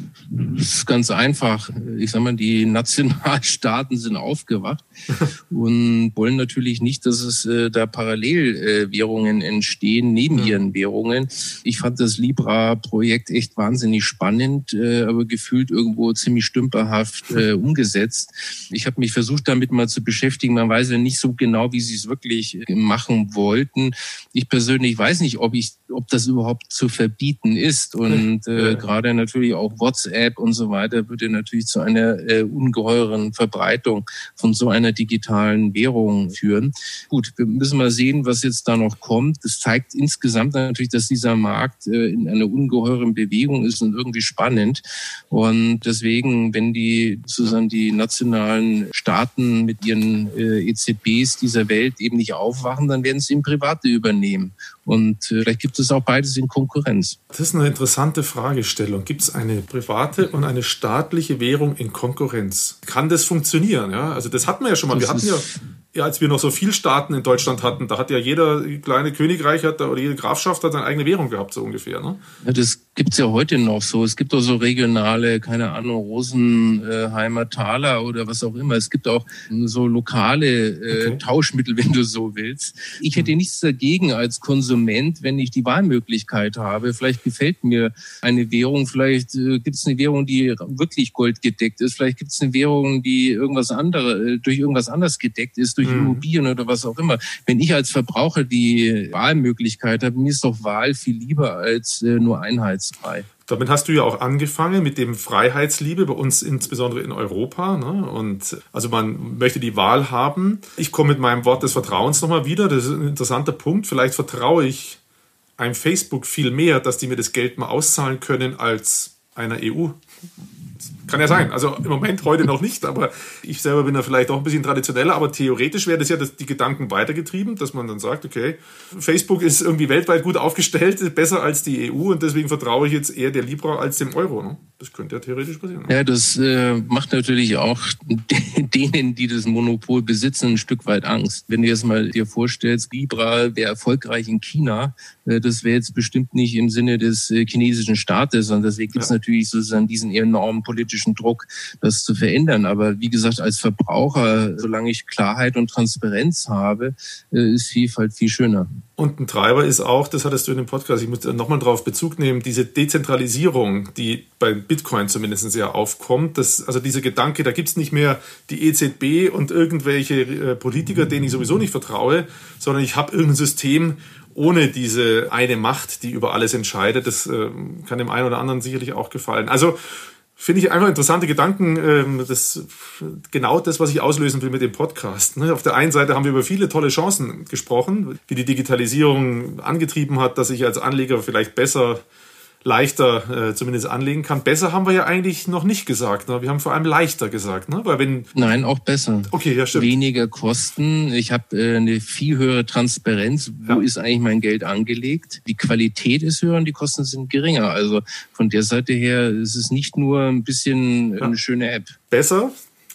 A: es ist ganz einfach. Ich sag mal, die Nationalstaaten sind aufgewacht und wollen natürlich nicht, dass es äh, da Parallelwährungen äh, entstehen neben mhm. ihren Währungen. Ich fand das Libra-Projekt echt wahnsinnig spannend, äh, aber gefühlt irgendwo ziemlich stümperhaft äh, umgesetzt. Ich habe mich versucht, damit mal zu beschäftigen. Man weiß ja nicht so genau, wie sie es wirklich äh, machen wollten. Ich persönlich weiß nicht, ob ich, ob das überhaupt zu verbieten ist. Und äh, gerade natürlich auch WhatsApp und so weiter würde natürlich zu einer äh, ungeheuren Verbreitung von so einer digitalen Währung führen. Gut, wir müssen mal sehen, was jetzt da noch kommt. Das zeigt insgesamt natürlich, dass dieser Markt äh, in einer ungeheuren Bewegung ist und irgendwie spannend. Und deswegen, wenn die sozusagen die nationalen Staaten mit ihren äh, EZBs dieser Welt eben nicht aufwachen, dann werden sie im Private übernehmen. Und äh, vielleicht gibt es auch beides in Konkurrenz.
C: Das ist eine interessante Fragestellung. Gibt es eine private und eine staatliche Währung in Konkurrenz? Kann das funktionieren? Ja, also das hatten wir ja schon mal. Das wir hatten ja ja, als wir noch so viel Staaten in Deutschland hatten, da hat ja jeder kleine Königreich hat, oder jede Grafschaft hat seine eigene Währung gehabt, so ungefähr. Ne?
A: Ja, das gibt's ja heute noch so. Es gibt auch so regionale, keine Ahnung, Rosenheimer Taler oder was auch immer. Es gibt auch so lokale äh, okay. Tauschmittel, wenn du so willst. Ich hätte nichts dagegen als Konsument, wenn ich die Wahlmöglichkeit habe. Vielleicht gefällt mir eine Währung, vielleicht äh, gibt es eine Währung, die wirklich goldgedeckt ist. Vielleicht gibt es eine Währung, die irgendwas andere, äh, durch irgendwas anders gedeckt ist durch mhm. Immobilien oder was auch immer. Wenn ich als Verbraucher die Wahlmöglichkeit habe, mir ist doch Wahl viel lieber als äh, nur einheitsfrei.
C: Damit hast du ja auch angefangen mit dem Freiheitsliebe, bei uns insbesondere in Europa. Ne? Und also man möchte die Wahl haben. Ich komme mit meinem Wort des Vertrauens nochmal wieder. Das ist ein interessanter Punkt. Vielleicht vertraue ich einem Facebook viel mehr, dass die mir das Geld mal auszahlen können als einer EU. Kann ja sein. Also im Moment heute noch nicht, aber ich selber bin da vielleicht auch ein bisschen traditioneller, aber theoretisch wäre das ja das, die Gedanken weitergetrieben, dass man dann sagt, okay, Facebook ist irgendwie weltweit gut aufgestellt, besser als die EU und deswegen vertraue ich jetzt eher der Libra als dem Euro. Ne? Das könnte ja theoretisch passieren.
A: Ne? Ja, das äh, macht natürlich auch denen, die das Monopol besitzen, ein Stück weit Angst. Wenn du jetzt mal dir vorstellst, Libra wäre erfolgreich in China, das wäre jetzt bestimmt nicht im Sinne des äh, chinesischen Staates, sondern deswegen gibt es ja. natürlich sozusagen diesen enormen politischen Druck, das zu verändern. Aber wie gesagt, als Verbraucher, solange ich Klarheit und Transparenz habe, äh, ist Vielfalt viel schöner.
C: Und ein Treiber ist auch, das hattest du in dem Podcast, ich muss nochmal darauf Bezug nehmen, diese Dezentralisierung, die bei Bitcoin zumindest sehr aufkommt. Das, also dieser Gedanke, da gibt es nicht mehr die EZB und irgendwelche Politiker, denen ich sowieso nicht vertraue, sondern ich habe irgendein System, ohne diese eine Macht, die über alles entscheidet. Das äh, kann dem einen oder anderen sicherlich auch gefallen. Also finde ich einfach interessante Gedanken. Ähm, das genau das, was ich auslösen will mit dem Podcast. Ne? Auf der einen Seite haben wir über viele tolle Chancen gesprochen, wie die Digitalisierung angetrieben hat, dass ich als Anleger vielleicht besser leichter äh, zumindest anlegen kann. Besser haben wir ja eigentlich noch nicht gesagt. Ne? Wir haben vor allem leichter gesagt, ne? Weil wenn
A: Nein, auch besser.
C: Okay, ja stimmt.
A: Weniger Kosten. Ich habe äh, eine viel höhere Transparenz. Wo ja. ist eigentlich mein Geld angelegt? Die Qualität ist höher und die Kosten sind geringer. Also von der Seite her ist es nicht nur ein bisschen ja. eine schöne App.
C: Besser,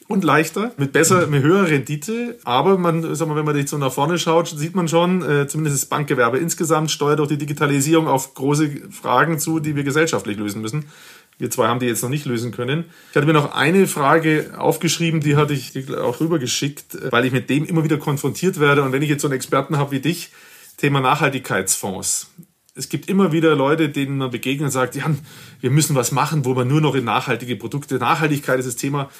C: und leichter, mit besser, mit höherer Rendite. Aber man, sag mal, wenn man jetzt so nach vorne schaut, sieht man schon, äh, zumindest das Bankgewerbe insgesamt steuert auch die Digitalisierung auf große Fragen zu, die wir gesellschaftlich lösen müssen. Wir zwei haben die jetzt noch nicht lösen können. Ich hatte mir noch eine Frage aufgeschrieben, die hatte ich auch rübergeschickt, äh, weil ich mit dem immer wieder konfrontiert werde. Und wenn ich jetzt so einen Experten habe wie dich, Thema Nachhaltigkeitsfonds. Es gibt immer wieder Leute, denen man begegnet und sagt, ja, wir müssen was machen, wo man nur noch in nachhaltige Produkte, Nachhaltigkeit ist das Thema,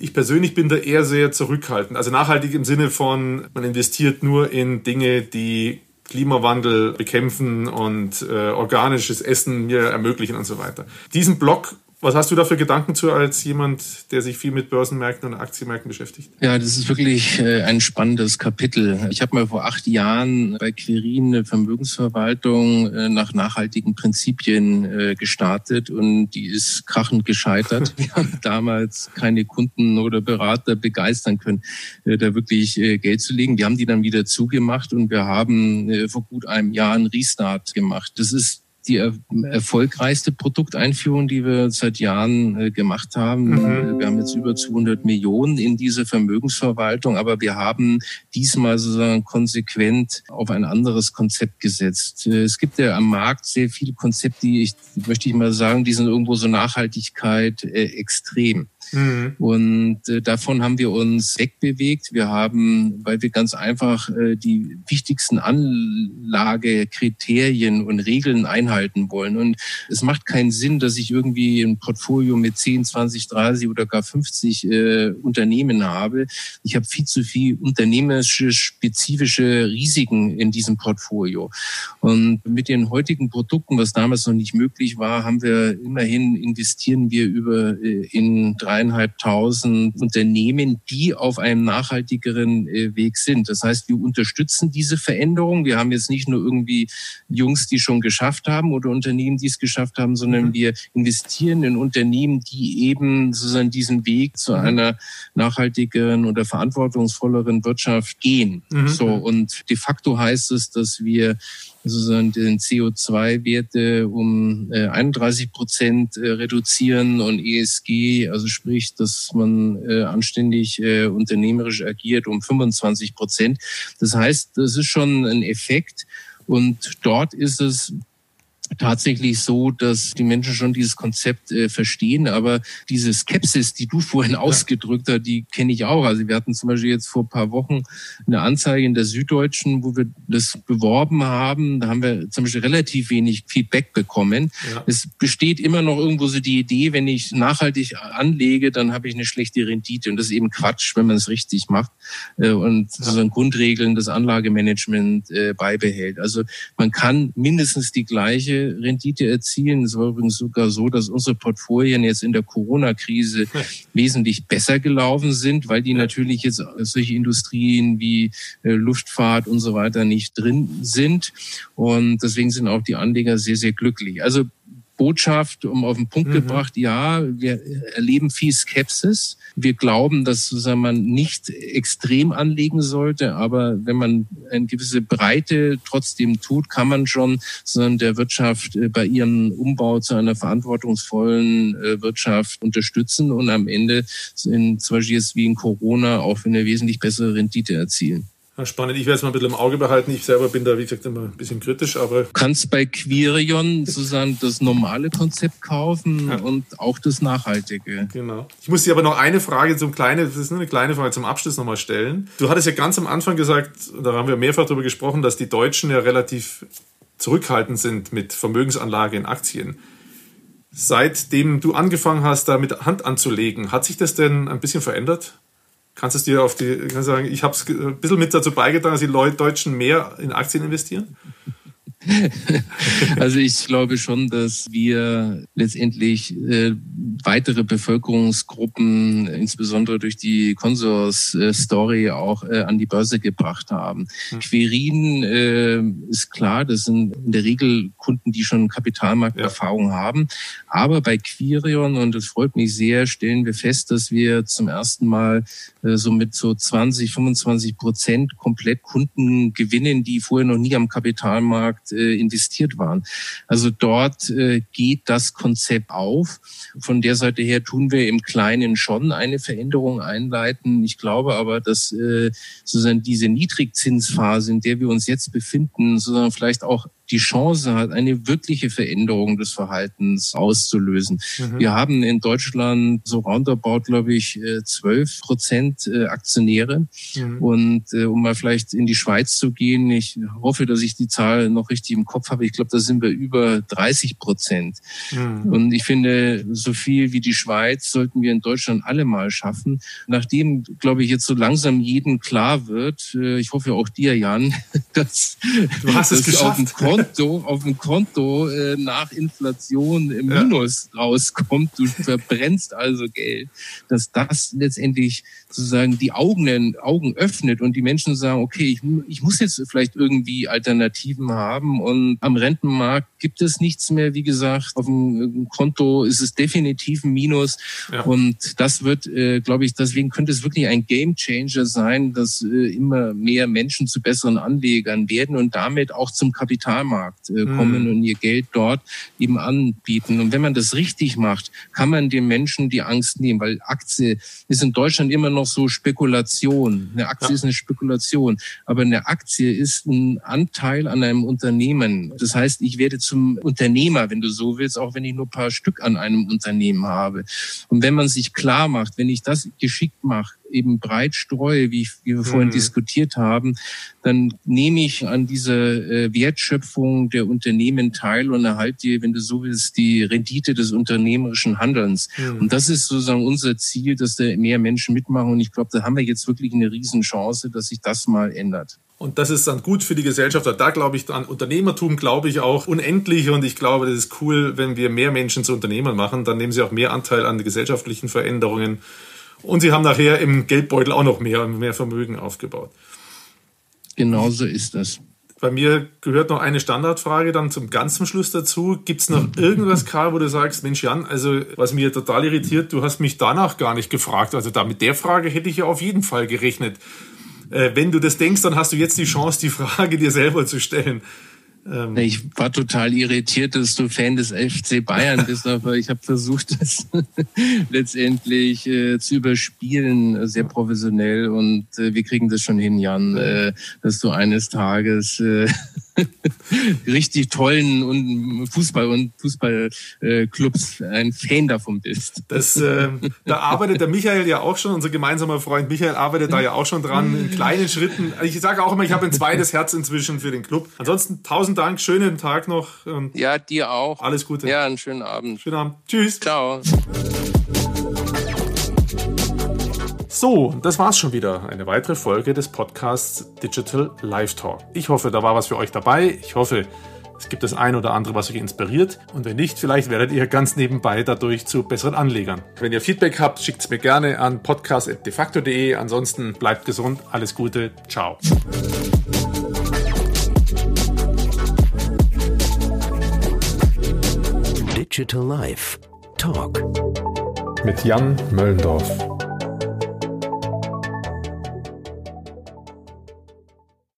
C: ich persönlich bin da eher sehr zurückhaltend. Also nachhaltig im Sinne von, man investiert nur in Dinge, die Klimawandel bekämpfen und äh, organisches Essen mir ermöglichen und so weiter. Diesen Block was hast du da für Gedanken zu als jemand, der sich viel mit Börsenmärkten und Aktienmärkten beschäftigt?
A: Ja, das ist wirklich äh, ein spannendes Kapitel. Ich habe mal vor acht Jahren bei Quirin eine Vermögensverwaltung äh, nach nachhaltigen Prinzipien äh, gestartet und die ist krachend gescheitert. Wir haben damals keine Kunden oder Berater begeistern können, da wirklich Geld zu legen. Wir haben die dann wieder zugemacht und wir haben vor gut einem Jahr einen Restart gemacht. Das ist die er erfolgreichste Produkteinführung, die wir seit Jahren äh, gemacht haben. Mhm. Wir haben jetzt über 200 Millionen in diese Vermögensverwaltung, aber wir haben diesmal sozusagen konsequent auf ein anderes Konzept gesetzt. Äh, es gibt ja am Markt sehr viele Konzepte, die ich, möchte ich mal sagen, die sind irgendwo so Nachhaltigkeit äh, extrem. Mhm. Und äh, davon haben wir uns wegbewegt. Wir haben, weil wir ganz einfach äh, die wichtigsten Anlagekriterien und Regeln einhalten wollen. Und es macht keinen Sinn, dass ich irgendwie ein Portfolio mit 10, 20, 30 oder gar 50 äh, Unternehmen habe. Ich habe viel zu viel unternehmerische, spezifische Risiken in diesem Portfolio. Und mit den heutigen Produkten, was damals noch nicht möglich war, haben wir immerhin investieren wir über äh, in drei dreieinhalbtausend Unternehmen, die auf einem nachhaltigeren äh, Weg sind. Das heißt, wir unterstützen diese Veränderung. Wir haben jetzt nicht nur irgendwie Jungs, die schon geschafft haben oder Unternehmen, die es geschafft haben, sondern mhm. wir investieren in Unternehmen, die eben sozusagen diesen Weg zu mhm. einer nachhaltigeren oder verantwortungsvolleren Wirtschaft gehen. Mhm. So und de facto heißt es, dass wir sozusagen den CO2-Werte um 31 äh, Prozent äh, reduzieren und ESG, also sprich, dass man äh, anständig unternehmerisch agiert, um 25 Prozent. Das heißt, das ist schon ein Effekt. Und dort ist es tatsächlich so, dass die Menschen schon dieses Konzept äh, verstehen, aber diese Skepsis, die du vorhin ausgedrückt hast, die kenne ich auch. Also wir hatten zum Beispiel jetzt vor ein paar Wochen eine Anzeige in der Süddeutschen, wo wir das beworben haben. Da haben wir zum Beispiel relativ wenig Feedback bekommen. Ja. Es besteht immer noch irgendwo so die Idee, wenn ich nachhaltig anlege, dann habe ich eine schlechte Rendite. Und das ist eben Quatsch, wenn man es richtig macht äh, und ja. sozusagen Grundregeln des Anlagemanagement äh, beibehält. Also man kann mindestens die gleiche Rendite erzielen. Es war übrigens sogar so, dass unsere Portfolien jetzt in der Corona-Krise ja. wesentlich besser gelaufen sind, weil die natürlich jetzt solche Industrien wie äh, Luftfahrt und so weiter nicht drin sind. Und deswegen sind auch die Anleger sehr, sehr glücklich. Also Botschaft um auf den Punkt mhm. gebracht, ja, wir erleben viel Skepsis. Wir glauben, dass sozusagen man nicht extrem anlegen sollte, aber wenn man eine gewisse Breite trotzdem tut, kann man schon sondern der Wirtschaft äh, bei ihrem Umbau zu einer verantwortungsvollen äh, Wirtschaft unterstützen und am Ende in, zum Beispiel jetzt wie in Corona auch eine wesentlich bessere Rendite erzielen.
C: Spannend. Ich werde es mal ein bisschen im Auge behalten. Ich selber bin da, wie gesagt, immer ein bisschen kritisch, aber.
A: Du kannst bei Quirion sozusagen das normale Konzept kaufen ja. und auch das nachhaltige.
C: Genau. Ich muss dir aber noch eine Frage zum kleinen, das ist nur eine kleine Frage zum Abschluss nochmal stellen. Du hattest ja ganz am Anfang gesagt, da haben wir mehrfach darüber gesprochen, dass die Deutschen ja relativ zurückhaltend sind mit Vermögensanlage in Aktien. Seitdem du angefangen hast, da mit Hand anzulegen, hat sich das denn ein bisschen verändert? Kannst du es dir auf die, kannst sagen, ich habe es ein bisschen mit dazu beigetragen, dass die Leute Deutschen mehr in Aktien investieren?
A: Also ich glaube schon, dass wir letztendlich äh, weitere Bevölkerungsgruppen, insbesondere durch die Consors-Story, auch äh, an die Börse gebracht haben. Hm. Querin äh, ist klar, das sind in der Regel Kunden, die schon Kapitalmarkterfahrung ja. haben. Aber bei Quirion, und das freut mich sehr, stellen wir fest, dass wir zum ersten Mal äh, so mit so 20, 25 Prozent komplett Kunden gewinnen, die vorher noch nie am Kapitalmarkt äh, investiert waren. Also dort äh, geht das Konzept auf. Von der Seite her tun wir im Kleinen schon eine Veränderung einleiten. Ich glaube aber, dass äh, sozusagen diese Niedrigzinsphase, in der wir uns jetzt befinden, sozusagen vielleicht auch die Chance hat, eine wirkliche Veränderung des Verhaltens auszulösen. Mhm. Wir haben in Deutschland so roundabout, glaube ich, äh, zwölf Prozent äh, Aktionäre. Mhm. Und äh, um mal vielleicht in die Schweiz zu gehen, ich hoffe, dass ich die Zahl noch richtig im Kopf habe. Ich glaube, da sind wir über 30 Prozent. Mhm. Und ich finde, so viel wie die Schweiz sollten wir in Deutschland alle mal schaffen. Nachdem, glaube ich, jetzt so langsam jedem klar wird, ich hoffe auch dir, Jan, dass,
C: du hast es geschafft. auf dem
A: Konto, auf dem Konto äh, nach Inflation im Minus ja. rauskommt, du verbrennst also Geld, dass das letztendlich sozusagen die Augen, Augen öffnet und die Menschen sagen, okay, ich, ich muss jetzt vielleicht irgendwie Alternativen haben und am Rentenmarkt gibt es nichts mehr. Wie gesagt, auf dem Konto ist es definitiv ein Minus ja. und das wird, äh, glaube ich, deswegen könnte es wirklich ein Game Changer sein, dass äh, immer mehr Menschen zu besseren Anlegern werden und damit auch zum Kapital Kapitalmarkt äh, kommen mhm. und ihr Geld dort eben anbieten. Und wenn man das richtig macht, kann man den Menschen die Angst nehmen, weil Aktie ist in Deutschland immer noch so Spekulation. Eine Aktie ja. ist eine Spekulation, aber eine Aktie ist ein Anteil an einem Unternehmen. Das heißt, ich werde zum Unternehmer, wenn du so willst, auch wenn ich nur ein paar Stück an einem Unternehmen habe. Und wenn man sich klar macht, wenn ich das geschickt mache, eben breit streue, wie, wie wir vorhin mhm. diskutiert haben, dann nehme ich an dieser äh, Wertschöpfung der Unternehmen teil und erhalte, wenn du so willst, die Rendite des unternehmerischen Handelns. Mhm. Und das ist sozusagen unser Ziel, dass da mehr Menschen mitmachen. Und ich glaube, da haben wir jetzt wirklich eine Riesenchance, dass sich das mal ändert.
C: Und das ist dann gut für die Gesellschaft. Da glaube ich an Unternehmertum, glaube ich auch unendlich. Und ich glaube, das ist cool, wenn wir mehr Menschen zu Unternehmern machen. Dann nehmen sie auch mehr Anteil an den gesellschaftlichen Veränderungen. Und sie haben nachher im Geldbeutel auch noch mehr, mehr Vermögen aufgebaut.
A: Genauso ist das.
C: Bei mir gehört noch eine Standardfrage dann zum ganzen Schluss dazu. Gibt es noch irgendwas, Karl, wo du sagst, Mensch Jan, also was mir total irritiert, du hast mich danach gar nicht gefragt. Also da mit der Frage hätte ich ja auf jeden Fall gerechnet. Äh, wenn du das denkst, dann hast du jetzt die Chance, die Frage dir selber zu stellen.
A: Ähm, ich war total irritiert, dass du Fan des FC Bayern bist, aber ich habe versucht, das letztendlich äh, zu überspielen, sehr professionell. Und äh, wir kriegen das schon hin, Jan, äh, dass du eines Tages äh, richtig tollen und Fußball und Fußballclubs ein Fan davon bist.
C: Das, äh, da arbeitet der Michael ja auch schon, unser gemeinsamer Freund Michael arbeitet da ja auch schon dran, in kleinen Schritten. Ich sage auch immer, ich habe ein zweites Herz inzwischen für den Club. Ansonsten tausend Dank, schönen Tag noch.
A: ja, dir auch.
C: Alles Gute.
A: Ja, einen schönen Abend.
C: Schönen Abend. Tschüss.
A: Ciao.
C: So, das war's schon wieder. Eine weitere Folge des Podcasts Digital Live Talk. Ich hoffe, da war was für euch dabei. Ich hoffe, es gibt das ein oder andere, was euch inspiriert. Und wenn nicht, vielleicht werdet ihr ganz nebenbei dadurch zu besseren Anlegern. Wenn ihr Feedback habt, schickt es mir gerne an podcast.defacto.de. Ansonsten bleibt gesund. Alles Gute. Ciao.
B: Digital Life Talk
C: mit Jan Möllendorf.